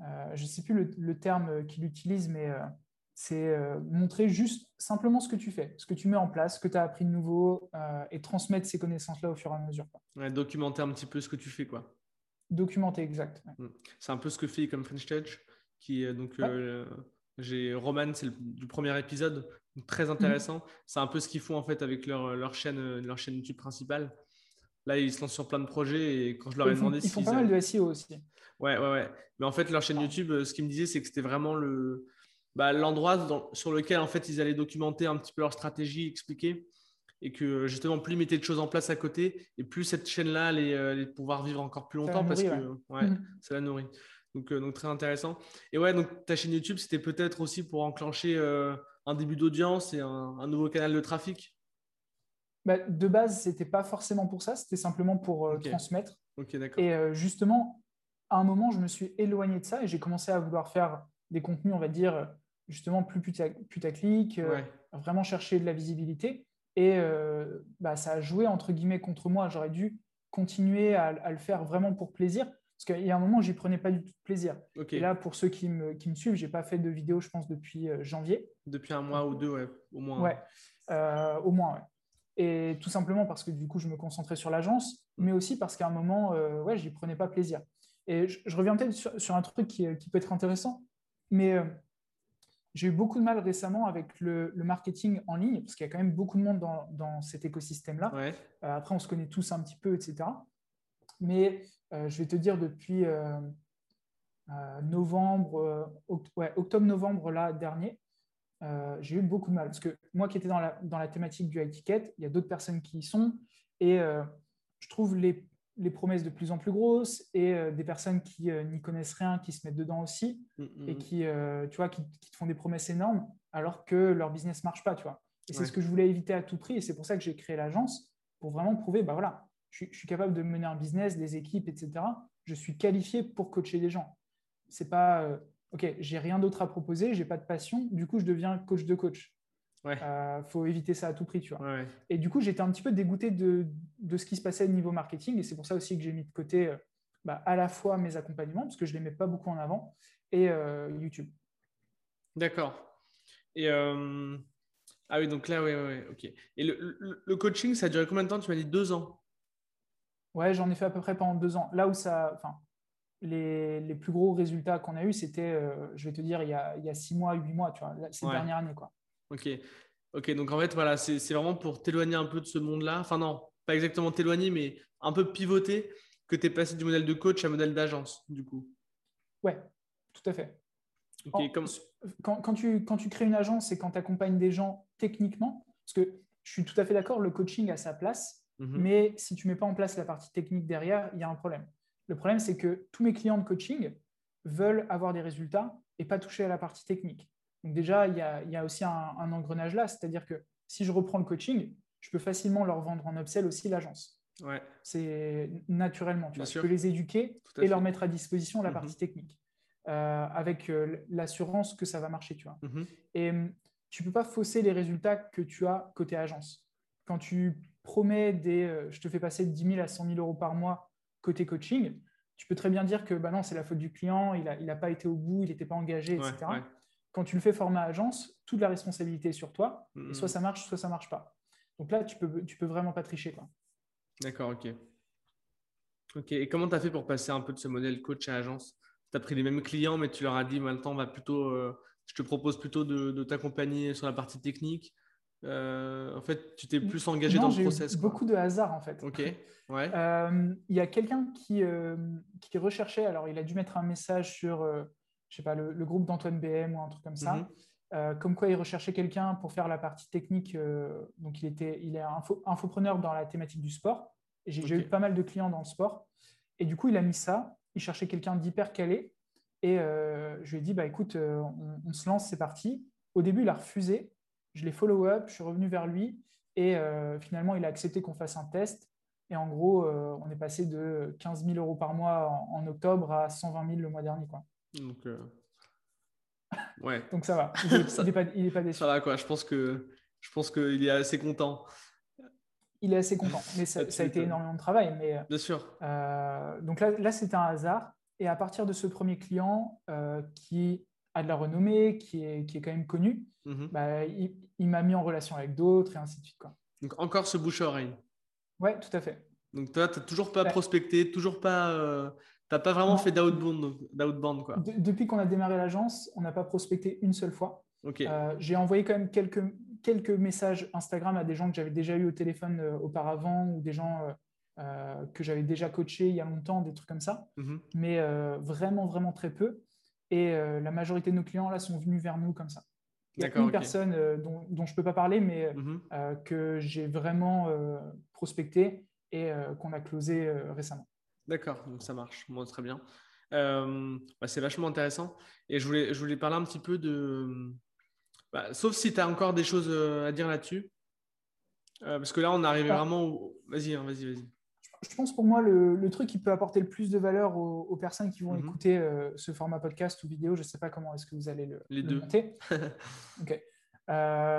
je ne sais plus le, terme qu'il utilise, mais euh, c'est montrer juste simplement ce que tu fais, ce que tu mets en place, ce que tu as appris de nouveau et transmettre ces connaissances-là au fur et à mesure. documenter un petit peu ce que tu fais, quoi. Documenter, exact. Mm. C'est un peu ce que fait comme French Touch, qui donc j'ai Roman, c'est du premier épisode, très intéressant. C'est un peu ce qu'ils font en fait avec leur, leur, chaîne, leur chaîne YouTube principale. Là, ils se lancent sur plein de projets et quand je leur ai demandé ils font pas mal de SEO aussi. Ouais, ouais, ouais. Mais en fait, leur chaîne YouTube, ce qu'ils me disaient, c'est que c'était vraiment le bah, l'endroit sur lequel en fait ils allaient documenter un petit peu leur stratégie, expliquer et que justement plus ils mettaient de choses en place à côté et plus cette chaîne-là allait, euh, allait, pouvoir vivre encore plus longtemps parce que ouais, mhm. ça la nourrit. Euh, donc, très intéressant. Et ouais, donc ta chaîne YouTube, c'était peut-être aussi pour enclencher euh, un début d'audience et un, nouveau canal de trafic? Bah, De base, ce n'était pas forcément pour ça, c'était simplement pour euh, transmettre. et justement, à un moment, je me suis éloigné de ça et j'ai commencé à vouloir faire des contenus, on va dire, justement plus putaclic, vraiment chercher de la visibilité. Et bah, ça a joué entre guillemets contre moi. J'aurais dû continuer à, le faire vraiment pour plaisir. Parce qu'il y a un moment, j'y prenais pas du tout de plaisir. Et là, pour ceux qui me, qui me suivent, j'ai pas fait de vidéo, je pense, depuis euh, janvier. Depuis un mois ou deux, ouais, au moins. Ouais, euh, au moins, ouais. Et tout simplement parce que du coup, je me concentrais sur l'agence, mais aussi parce qu'à un moment, euh, ouais, j'y prenais pas plaisir. Et je, reviens peut-être sur, un truc qui, qui, peut être intéressant, mais j'ai eu beaucoup de mal récemment avec le, marketing en ligne, parce qu'il y a quand même beaucoup de monde dans, cet écosystème-là. Euh, après, on se connaît tous un petit peu, etc. Mais euh, je vais te dire, depuis euh, novembre, octobre-novembre là, dernier, j'ai eu beaucoup de mal. Parce que moi qui étais dans la, dans la thématique du high ticket, il y a d'autres personnes qui y sont. Et je trouve les les promesses de plus en plus grosses et euh, des personnes qui euh, n'y connaissent rien, qui se mettent dedans aussi mm, mm, et mm. qui, euh, tu vois, qui, te font des promesses énormes alors que leur business marche pas, tu vois. Et c'est ce que je voulais éviter à tout prix et c'est pour ça que j'ai créé l'agence pour vraiment prouver, bah voilà, je, suis capable de mener un business, des équipes, etc. Je suis qualifié pour coacher des gens. C'est pas, ok, j'ai rien d'autre à proposer, j'ai pas de passion, du coup je deviens coach de coach. Il euh, faut éviter ça à tout prix, tu vois. Et du coup, j'étais un petit peu dégoûté de, de, ce qui se passait au niveau marketing, et c'est pour ça aussi que j'ai mis de côté euh, bah, à la fois mes accompagnements, parce que je ne les mets pas beaucoup en avant, et euh, YouTube. D'accord. Et ah oui, donc là, oui, oui, ok. Et le, le, coaching, ça a duré combien de temps? Tu m'as dit deux ans. Ouais, j'en ai fait à peu près pendant deux ans. Là où ça, enfin, les, les plus gros résultats qu'on a eu, c'était, je vais te dire, il y, a, il y a six mois, huit mois, tu vois, cette dernière année, quoi. Ok. Ok, donc en fait, voilà, c'est vraiment pour t'éloigner un peu de ce monde-là. Enfin, non, pas exactement t'éloigner, mais un peu pivoter que tu es passé du modèle de coach à modèle d'agence, du coup. Ouais, tout à fait. quand, quand, tu, quand tu crées une agence et quand tu accompagnes des gens techniquement, parce que je suis tout à fait d'accord, le coaching a sa place, mhm. mais si tu ne mets pas en place la partie technique derrière, il y a un problème. Le problème, c'est que tous mes clients de coaching veulent avoir des résultats et pas toucher à la partie technique. Donc déjà, il y a, aussi un, engrenage là, c'est-à-dire que si je reprends le coaching, je peux facilement leur vendre en upsell aussi l'agence. Ouais. C'est naturellement, tu je peux les éduquer et leur mettre à disposition la mhm. partie technique, euh, avec euh, l'assurance que ça va marcher. Tu vois. Mhm. Et hum, tu ne peux pas fausser les résultats que tu as côté agence. Quand tu promets des, euh, je te fais passer de 10 000 à 100 000 euros par mois côté coaching, tu peux très bien dire que bah non, c'est la faute du client, il n'a il a pas été au bout, il n'était pas engagé, etc quand tu le fais format agence, toute la responsabilité est sur toi. Et soit ça marche, soit ça marche pas. Donc là, tu peux, tu peux vraiment pas tricher. D'accord, ok. Ok. Et comment tu as fait pour passer un peu de ce modèle coach à agence? Tu as pris les mêmes clients, mais tu leur as dit maintenant, va plutôt, euh, je te propose plutôt de, t'accompagner sur la partie technique. Euh, en fait, tu t'es plus engagé dans le process. Eu beaucoup de hasard en fait. Ok. Ouais. Euh, il y a quelqu'un qui, qui recherchait, alors il a dû mettre un message sur je sais pas, le, groupe d'Antoine BM ou un truc comme ça. Mhm. Euh, comme quoi il recherchait quelqu'un pour faire la partie technique. Euh, donc, il, était, il est info, infopreneur dans la thématique du sport. J'ai eu pas mal de clients dans le sport. Et du coup, il a mis ça. Il cherchait quelqu'un d'hyper calé. Et euh, je lui ai dit, bah, écoute, on, se lance, c'est parti. Au début, il a refusé. Je l'ai follow-up, je suis revenu vers lui. Et finalement, il a accepté qu'on fasse un test. Et en gros, on est passé de 15 000 euros par mois en, en, octobre à 120 000 le mois dernier. Quoi. Donc, euh, ouais. Donc ça va. Il n'est pas, pas, déçu. Ça va quoi. Je pense qu'il est assez content. Il est assez content, mais ça, a été énormément de travail. Mais, Bien sûr. Euh, donc là, là c'est un hasard. Et à partir de ce premier client euh, qui a de la renommée, qui est, qui est quand même connu, mhm. bah, il, m'a mis en relation avec d'autres et ainsi de suite. Quoi. Donc encore ce bouche-oreille. Ouais, tout à fait. Donc toi, tu n'as toujours pas prospecté, toujours pas n'as pas vraiment fait d'outbound, quoi. depuis qu'on a démarré l'agence, on n'a pas prospecté une seule fois. Euh, j'ai envoyé quand même quelques, quelques messages Instagram à des gens que j'avais déjà eu au téléphone euh, auparavant ou des gens euh, que j'avais déjà coachés il y a longtemps, des trucs comme ça. Mhm. Mais vraiment, vraiment très peu. Et la majorité de nos clients là sont venus vers nous comme ça. Il y a une personne dont, dont, je ne peux pas parler, mais mhm. que j'ai vraiment prospecté et qu'on a closé récemment. D'accord, donc ça marche. Moi, très bien. Euh, bah, c'est vachement intéressant. Et je voulais, je voulais parler un petit peu de. Bah, sauf si tu as encore des choses euh, à dire là-dessus. Euh, parce que là, on arrive ah. vraiment. Vas-y, hein, vas-y, vas-y. Je pense pour moi, le, truc qui peut apporter le plus de valeur aux, personnes qui vont mhm. écouter ce format podcast ou vidéo, je ne sais pas comment est-ce que vous allez le, Les deux. monter.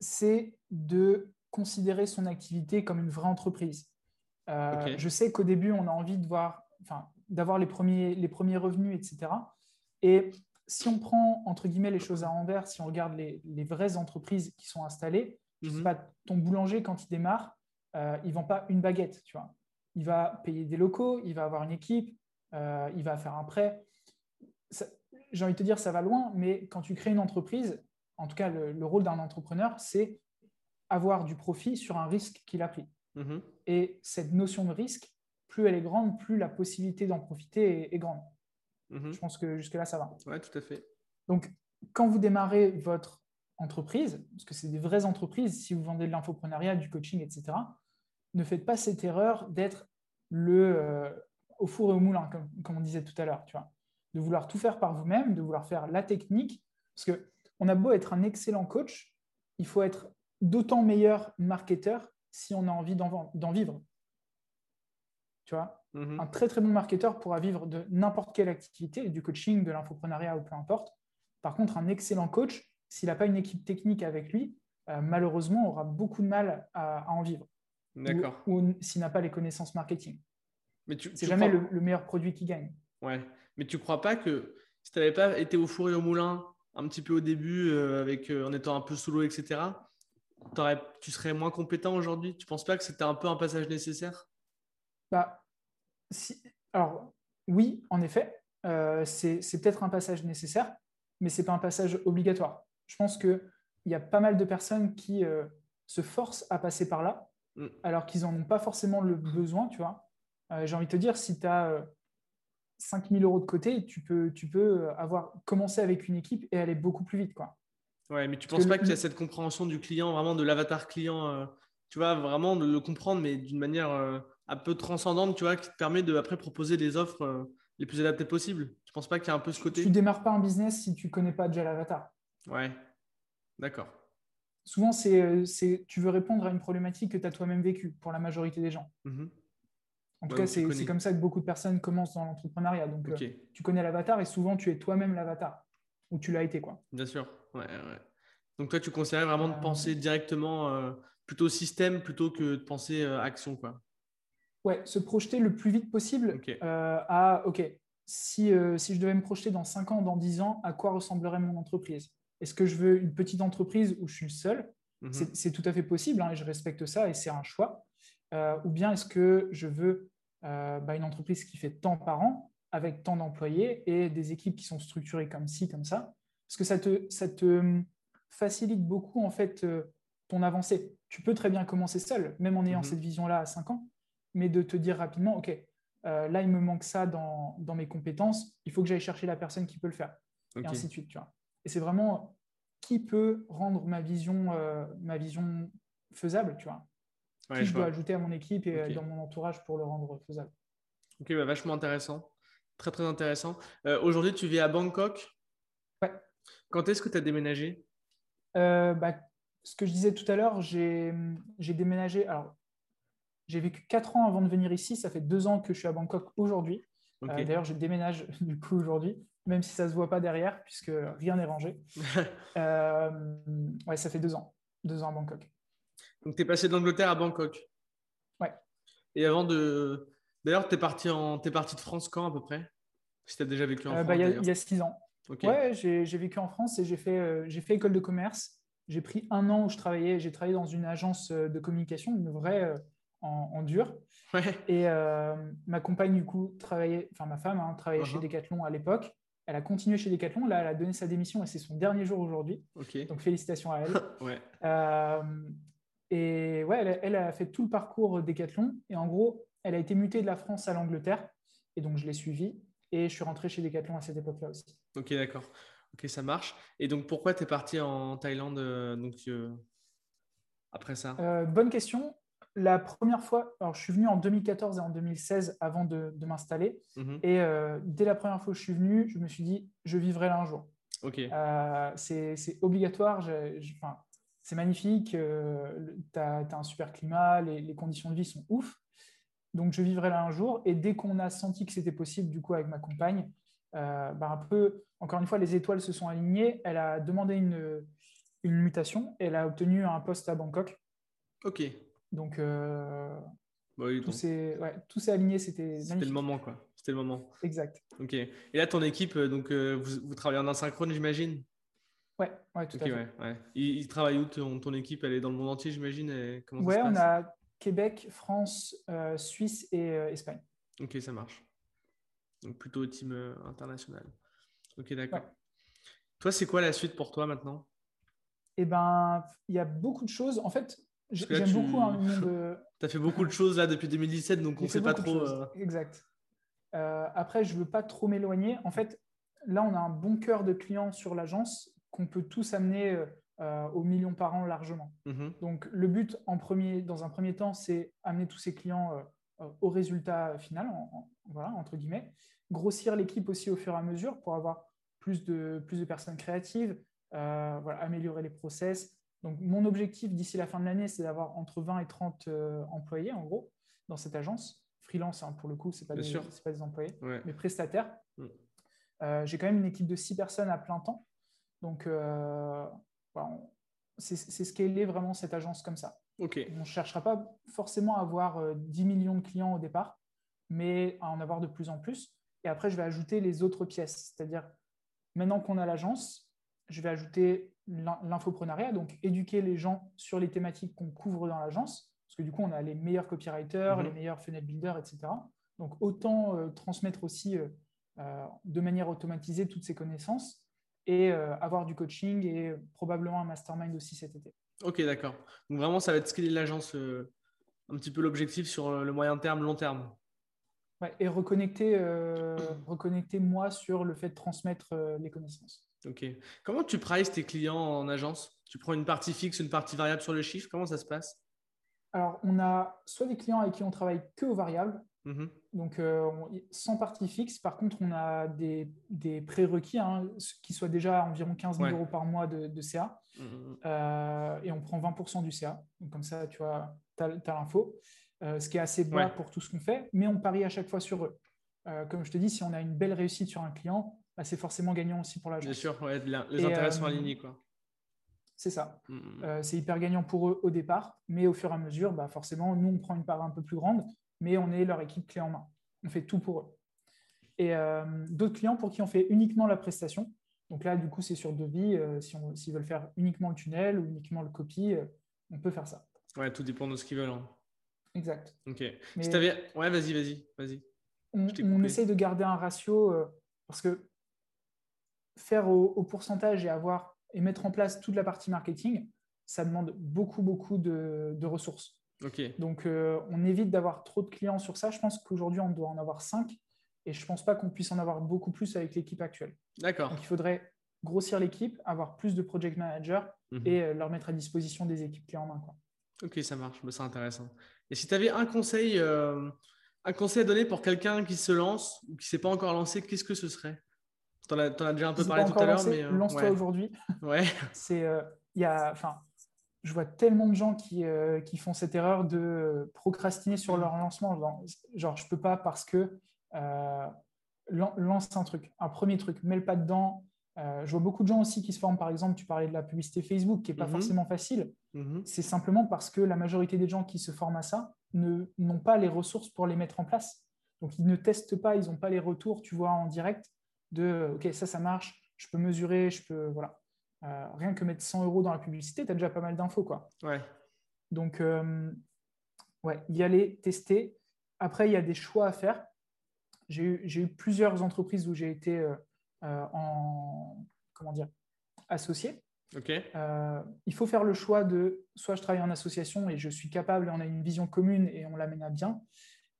c'est de considérer son activité comme une vraie entreprise. Euh, je sais qu'au début, on a envie de voir, enfin, d'avoir les premiers, les premiers revenus, etc. Et si on prend, entre guillemets, les choses à envers, si on regarde les, les vraies entreprises qui sont installées, je sais mhm. pas, ton boulanger, quand il démarre, euh, il ne vend pas une baguette, tu vois. Il va payer des locaux, il va avoir une équipe, euh, il va faire un prêt. j'ai envie de te dire, ça va loin, mais quand tu crées une entreprise, en tout cas, le, rôle d'un entrepreneur, c'est avoir du profit sur un risque qu'il a pris. Mm-hmm. Et cette notion de risque, plus elle est grande, plus la possibilité d'en profiter est, grande. Mm-hmm. Je pense que jusque-là, ça va. Oui, tout à fait. Donc, quand vous démarrez votre entreprise, parce que c'est des vraies entreprises, si vous vendez de l'infoprenariat, du coaching, etc., ne faites pas cette erreur d'être le euh, au four et au moulin, comme, comme on disait tout à l'heure, tu vois de vouloir tout faire par vous-même, de vouloir faire la technique. Parce que on a beau être un excellent coach, il faut être d'autant meilleur marketeur si on a envie d'en vivre. Tu vois? Mhm. Un très très bon marketeur pourra vivre de n'importe quelle activité, du coaching, de l'infoprenariat ou peu importe. Par contre, un excellent coach, s'il n'a pas une équipe technique avec lui, euh, malheureusement, aura beaucoup de mal à, en vivre. D'accord. Ou, s'il n'a pas les connaissances marketing. Mais tu, c'est jamais le, le, meilleur produit qui gagne. Ouais. Mais tu crois pas que si tu n'avais pas été au four et au moulin un petit peu au début, euh, avec, euh, en étant un peu solo, etc., tu serais moins compétent aujourd'hui? Tu penses pas que c'était un peu un passage nécessaire? Bah, si... Alors, oui, en effet, euh, c'est peut-être un passage nécessaire, mais ce n'est pas un passage obligatoire. Je pense qu'il y a pas mal de personnes qui se forcent à passer par là, mm. alors qu'ils n'en ont pas forcément le besoin, tu vois. J'ai envie de te dire, si tu as 5000 euros de côté, tu peux, tu peux avoir commencé avec une équipe et aller beaucoup plus vite. Quoi. Ouais, mais tu ne penses pas qu'il y a cette compréhension du client, vraiment de l'avatar client, euh, tu vois, vraiment de le comprendre, mais d'une manière euh, un peu transcendante, tu vois, qui te permet de après proposer des offres euh, les plus adaptées possibles. Tu ne penses pas qu'il y a un peu ce côté? Tu ne démarres pas un business si tu ne connais pas déjà l'avatar. Ouais, d'accord. Souvent, c'est, tu veux répondre à une problématique que tu as toi-même vécue pour la majorité des gens. Mmh en tout cas, c'est comme ça que beaucoup de personnes commencent dans l'entrepreneuriat. Donc, euh, tu connais l'avatar et souvent, tu es toi-même l'avatar, ou tu l'as été. quoi. Bien sûr. Donc, toi, tu conseillerais vraiment de euh, penser directement euh, plutôt système plutôt que de penser action. quoi. Ouais, se projeter le plus vite possible à OK, si, si je devais me projeter dans 5 ans, dans 10 ans, à quoi ressemblerait mon entreprise? Est-ce que je veux une petite entreprise où je suis le seul? Mhm. C'est tout à fait possible hein, et je respecte ça et c'est un choix. ou bien est-ce que je veux euh, bah, une entreprise qui fait tant par an, avec tant d'employés et des équipes qui sont structurées comme ci, comme ça, parce que ça te, ça te hum, facilite beaucoup en fait euh, ton avancée. Tu peux très bien commencer seul, même en ayant mhm. cette vision-là à 5 ans, mais de te dire rapidement, OK, euh, là, il me manque ça dans, dans, mes compétences, il faut que j'aille chercher la personne qui peut le faire, et ainsi de suite. Tu vois. Et c'est vraiment qui peut rendre ma vision, ma vision faisable, tu vois? Qui je, dois ajouter à mon équipe et dans mon entourage pour le rendre faisable. Ok, bah, vachement intéressant. Très, très intéressant. Euh, aujourd'hui, tu vis à Bangkok? Ouais. Quand est-ce que tu as déménagé? Euh, bah, Ce que je disais tout à l'heure, j'ai déménagé. Alors, j'ai vécu 4 ans avant de venir ici. Ça fait 2 ans que je suis à Bangkok aujourd'hui. Euh, d'ailleurs, je déménage du coup aujourd'hui, même si ça ne se voit pas derrière, puisque rien n'est rangé. ouais, ça fait 2 ans. 2 ans à Bangkok. Donc, tu es passé d'Angleterre à Bangkok. Ouais. Et avant de. D'ailleurs, tu es, parti en... es parti de France quand à peu près? Si tu as déjà vécu en euh, bah, France. Il y, a six ans. Ouais, j'ai vécu en France et j'ai fait, euh, j'ai fait école de commerce. J'ai pris un an où je travaillais. J'ai travaillé dans une agence euh, de communication, une vraie en, dur. Ouais. Et ma compagne, du coup, travaillait, enfin ma femme, hein, travaillait chez uh-huh. Decathlon à l'époque. Elle a continué chez Decathlon. Là, elle a donné sa démission et c'est son dernier jour aujourd'hui. Donc, félicitations à elle. ouais. Et ouais, elle, a fait tout le parcours Decathlon. Et en gros, elle a été mutée de la France à l'Angleterre. Et donc, je l'ai suivie. Et je suis rentré chez Decathlon à cette époque-là aussi. Ok, d'accord. Ok, ça marche. Et donc, pourquoi tu es parti en Thaïlande euh, donc, euh, après ça? Euh, Bonne question. La première fois, alors je suis venu en 2014 et en 2016 avant de, m'installer. Mhm. Et dès la première fois que je suis venu, je me suis dit, je vivrai là un jour. Ok. c'est obligatoire. enfin, c'est magnifique, euh, tu as, un super climat, les, conditions de vie sont ouf. Donc, je vivrai là un jour. Et dès qu'on a senti que c'était possible, du coup, avec ma compagne, euh, bah, un peu, encore une fois, les étoiles se sont alignées. Elle a demandé une, une mutation. Et elle a obtenu un poste à Bangkok. Ok. Donc, euh, bah tout s'est aligné. C'était C'était le moment, quoi. C'était le moment. Exact. Ok. Et là, ton équipe, donc, vous, vous travaillez en asynchrone, j'imagine? Ouais, ouais, tout à fait. Ouais, Il, travaille où ton, équipe? Elle est dans le monde entier, j'imagine Ouais, on a Québec, France, euh, Suisse et euh, Espagne. Ok, ça marche. Donc plutôt team euh, international. Ok, d'accord. Toi, c'est quoi la suite pour toi maintenant? Eh ben, il y a beaucoup de choses. En fait, j'aime beaucoup un monde. Tu as fait beaucoup de choses là depuis 2017, donc on ne sait pas trop. Euh, exact. Euh, après, je ne veux pas trop m'éloigner. En fait, là, on a un bon cœur de clients sur l'agence qu'on peut tous amener euh, aux millions par an largement. Mhm. Donc, le but, en premier, dans un premier temps, c'est amener tous ces clients au résultat final, voilà, entre guillemets. Grossir l'équipe aussi au fur et à mesure pour avoir plus de, plus de personnes créatives, voilà, améliorer les process. Donc, mon objectif d'ici la fin de l'année, c'est d'avoir entre 20 et 30 employés, en gros, dans cette agence freelance, hein, pour le coup, ce n'est pas, pas, des employés, mais prestataires. Mm. Euh, j'ai quand même une équipe de six personnes à plein temps. Donc, euh, c'est scalé vraiment cette agence comme ça. On ne cherchera pas forcément à avoir 10 euh, millions de clients au départ, mais à en avoir de plus en plus. Et après, je vais ajouter les autres pièces. C'est-à-dire, maintenant qu'on a l'agence, je vais ajouter l'infoprenariat, donc éduquer les gens sur les thématiques qu'on couvre dans l'agence. Parce que du coup, on a les meilleurs copywriters, mhm. les meilleurs funnel builders, etc. Donc, autant euh, transmettre aussi euh, euh, de manière automatisée toutes ces connaissances et avoir du coaching et probablement un mastermind aussi cet été. Ok, d'accord. Donc, vraiment, ça va être scaler l'agence, un petit peu l'objectif sur le moyen terme, long terme. Ouais, et reconnecter, reconnecter moi sur le fait de transmettre les connaissances. Ok. Comment tu prices tes clients en agence? Tu prends une partie fixe, une partie variable sur le chiffre? Comment ça se passe? Alors, on a soit des clients avec qui on travaille que aux variables, mhm. donc euh, sans partie fixe. Par contre, on a des, prérequis hein, qui soient déjà environ 15 000 euros par mois de, CA. Mhm. Euh, et on prend 20% du CA. Donc, comme ça, tu vois, tu as, l'info. Euh, ce qui est assez bas pour tout ce qu'on fait, mais on parie à chaque fois sur eux. comme je te dis, si on a une belle réussite sur un client, c'est forcément gagnant aussi pour l'agence. Bien sûr, les intérêts sont alignés. Quoi. C'est ça. Mm, mm. Euh, c'est hyper gagnant pour eux au départ, mais au fur et à mesure, bah forcément, nous, on prend une part un peu plus grande, mais on est leur équipe clé en main. On fait tout pour eux. Et euh, d'autres clients pour qui on fait uniquement la prestation. Donc là, du coup, c'est sur devis. Euh, S'ils veulent faire uniquement le tunnel ou uniquement le copy, on peut faire ça. Ouais, tout dépend de ce qu'ils veulent. Hein. Exact. Ok. si avais... Ouais, vas-y, vas-y. vas-y. On, on essaye de garder un ratio parce que faire au pourcentage et avoir et mettre en place toute la partie marketing, ça demande beaucoup, beaucoup de, ressources. Donc, euh, on évite d'avoir trop de clients sur ça. Je pense qu'aujourd'hui, on doit en avoir 5 et je ne pense pas qu'on puisse en avoir beaucoup plus avec l'équipe actuelle. D'accord. Donc, il faudrait grossir l'équipe, avoir plus de project managers mhm. et euh, leur mettre à disposition des équipes clés en main. Quoi. Ok, ça marche, c'est intéressant. Et si tu avais un conseil, euh, un conseil à donner pour quelqu'un qui se lance ou qui ne s'est pas encore lancé, qu'est-ce que ce serait? Tu en, as déjà un peu parlé tout à l'heure, mais. Euh, lance-toi aujourd'hui. Ouais. C'est, euh, il y a, enfin, je vois tellement de gens qui, euh, qui, font cette erreur de procrastiner sur leur lancement. Genre, genre je peux pas parce que lance un truc, un premier truc, mets le pas dedans. je vois beaucoup de gens aussi qui se forment, par exemple, tu parlais de la publicité Facebook, qui n'est pas mhm. forcément facile. Mhm. C'est simplement parce que la majorité des gens qui se forment à ça n'ont pas les ressources pour les mettre en place. Donc, ils ne testent pas, ils n'ont pas les retours, tu vois, en direct de OK, ça, ça marche, je peux mesurer, je peux. Voilà. Euh, rien que mettre 100 euros dans la publicité, tu as déjà pas mal d'infos. Quoi. Ouais. Donc, euh, ouais, y aller, tester. Après, il y a des choix à faire. J'ai eu, eu, plusieurs entreprises où j'ai été euh, en comment dire associé. Ok. il faut faire le choix de soit je travaille en association et je suis capable, on a une vision commune et on l'amène à bien,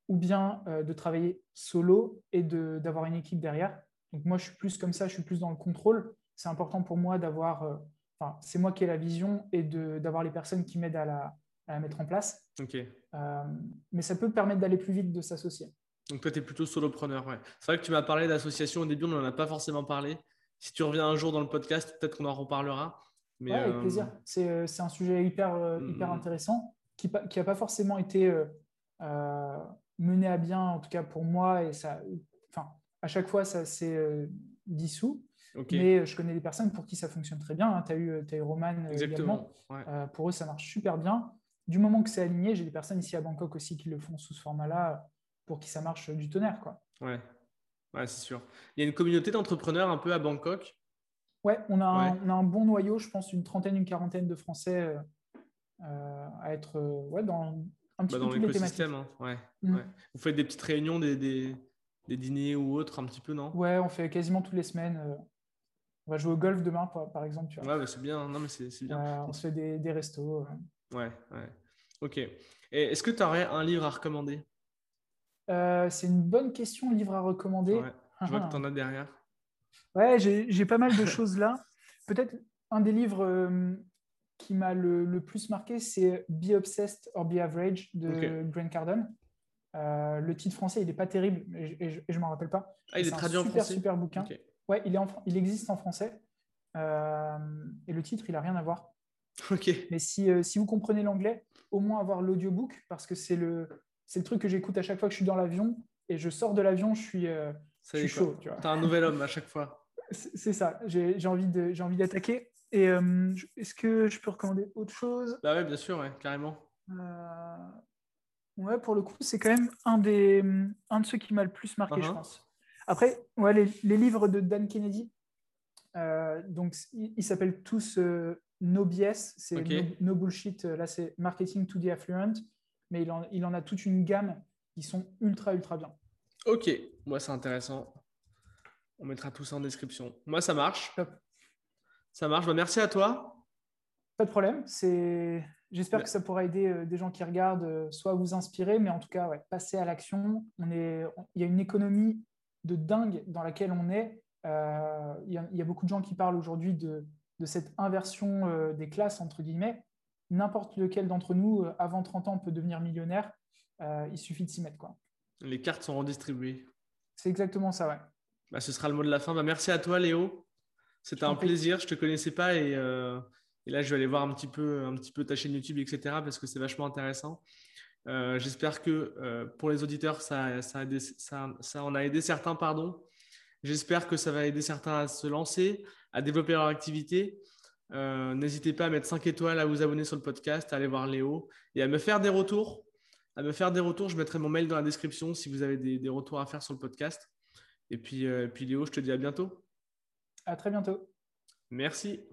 ou bien de travailler solo et d'avoir une équipe derrière. Donc moi, je suis plus comme ça, je suis plus dans le contrôle. C'est important pour moi d'avoir, euh, enfin, c'est moi qui ai la vision et d'avoir les personnes qui m'aident à la, mettre en place. Euh, mais ça peut permettre d'aller plus vite, de s'associer. Donc toi, tu es plutôt solopreneur. Ouais. C'est vrai que tu m'as parlé d'association au début, on n'en a pas forcément parlé. Si tu reviens un jour dans le podcast, peut-être qu'on en reparlera. Mais avec euh, plaisir. C'est un sujet hyper, mm, hyper intéressant qui n'a pas forcément été mené à bien, en tout cas pour moi, et ça, à chaque fois, ça s'est euh, dissous. Mais euh, je connais des personnes pour qui ça fonctionne très bien. Hein. Tu as, eu, as eu Roman euh, également. pour eux, ça marche super bien. Du moment que c'est aligné, j'ai des personnes ici à Bangkok aussi qui le font sous ce format-là pour qui ça marche du tonnerre. Quoi. Ouais, ouais c'est sûr. Il y a une communauté d'entrepreneurs un peu à Bangkok? Ouais, on a, Un, on a un bon noyau, je pense, une trentaine, une quarantaine de Français à être ouais, dans un petit bah, peu dans l'écosystème. Hein. Ouais, mm. Vous faites des petites réunions, des des dîners ou autres un petit peu, non? Ouais, on fait quasiment toutes les semaines. euh, On va jouer au golf demain, par, exemple. Tu vois. Ouais, bah, c'est bien. Non, mais c'est bien. Euh, on se fait des, des restos. Ouais, ouais. Ok. Et est-ce que tu aurais un livre à recommander? Euh, c'est une bonne question, livre à recommander. Ouais. Je vois que tu en as derrière. Ouais, j'ai j'ai pas mal de choses là. Peut-être un des livres euh, qui m'a le, le plus marqué, c'est Be Obsessed or Be Average de Ok. Grant Cardone. Euh, le titre français, il n'est pas terrible et, je- je m'en rappelle pas. Ah, il est un traduit en super, français super bouquin. Ouais, il, est en il existe en français. Euh, et le titre, il n'a rien à voir. Ok. Mais si, euh, si vous comprenez l'anglais, au moins avoir l'audiobook, parce que c'est le, le truc que j'écoute à chaque fois que je suis dans l'avion. Et je sors de l'avion, je suis, je suis chaud. Tu vois. T'as un nouvel homme à chaque fois. C'est ça, j'ai envie d'attaquer. Et est-ce que je peux recommander autre chose? Bah ouais, bien sûr, ouais, carrément. Ouais, pour le coup, c'est quand même un, des, un de ceux qui m'a le plus marqué, je Uh-huh. pense. Après, ouais, les, les livres de Dan Kennedy, euh, donc ils s'appellent tous euh, No BS, c'est no, no Bullshit, euh, là c'est Marketing to the Affluent, mais il en, il en a toute une gamme qui sont ultra, ultra bien. Ok, moi c'est intéressant. On mettra tout ça en description. Moi ça marche. Top. Ça marche. Bah, merci à toi. Pas de problème. C'est... J'espère Ouais. que ça pourra aider euh, des gens qui regardent, euh, soit vous inspirer, mais en tout cas, ouais, passer à l'action. On est... on- Il y a une économie de dingue dans laquelle on est. Euh, il, y a, il y a beaucoup de gens qui parlent aujourd'hui de, de cette inversion des classes, entre guillemets. N'importe lequel d'entre nous, avant 30 ans, peut devenir millionnaire. Il suffit de s'y mettre. Quoi. Les cartes sont redistribuées. C'est exactement ça, ouais. Bah, ce sera le mot de la fin. Bah, merci à toi Léo. C'était un plaisir. Je te connaissais pas et, et là je vais aller voir un petit peu, un petit peu ta chaîne YouTube, etc. Parce que c'est vachement intéressant. Euh, J'espère que euh, pour les auditeurs, ça, ça, a aidé- ça- ça en a aidé certains, pardon. J'espère que ça va aider certains à se lancer, à développer leur activité. Euh, N'hésitez pas à mettre 5 étoiles, à vous abonner sur le podcast, à aller voir Léo et à me faire des retours. À me faire des retours, je mettrai mon mail dans la description si vous avez des, des retours à faire sur le podcast. Et puis, euh, puis Léo, je te dis à bientôt. À très bientôt. Merci.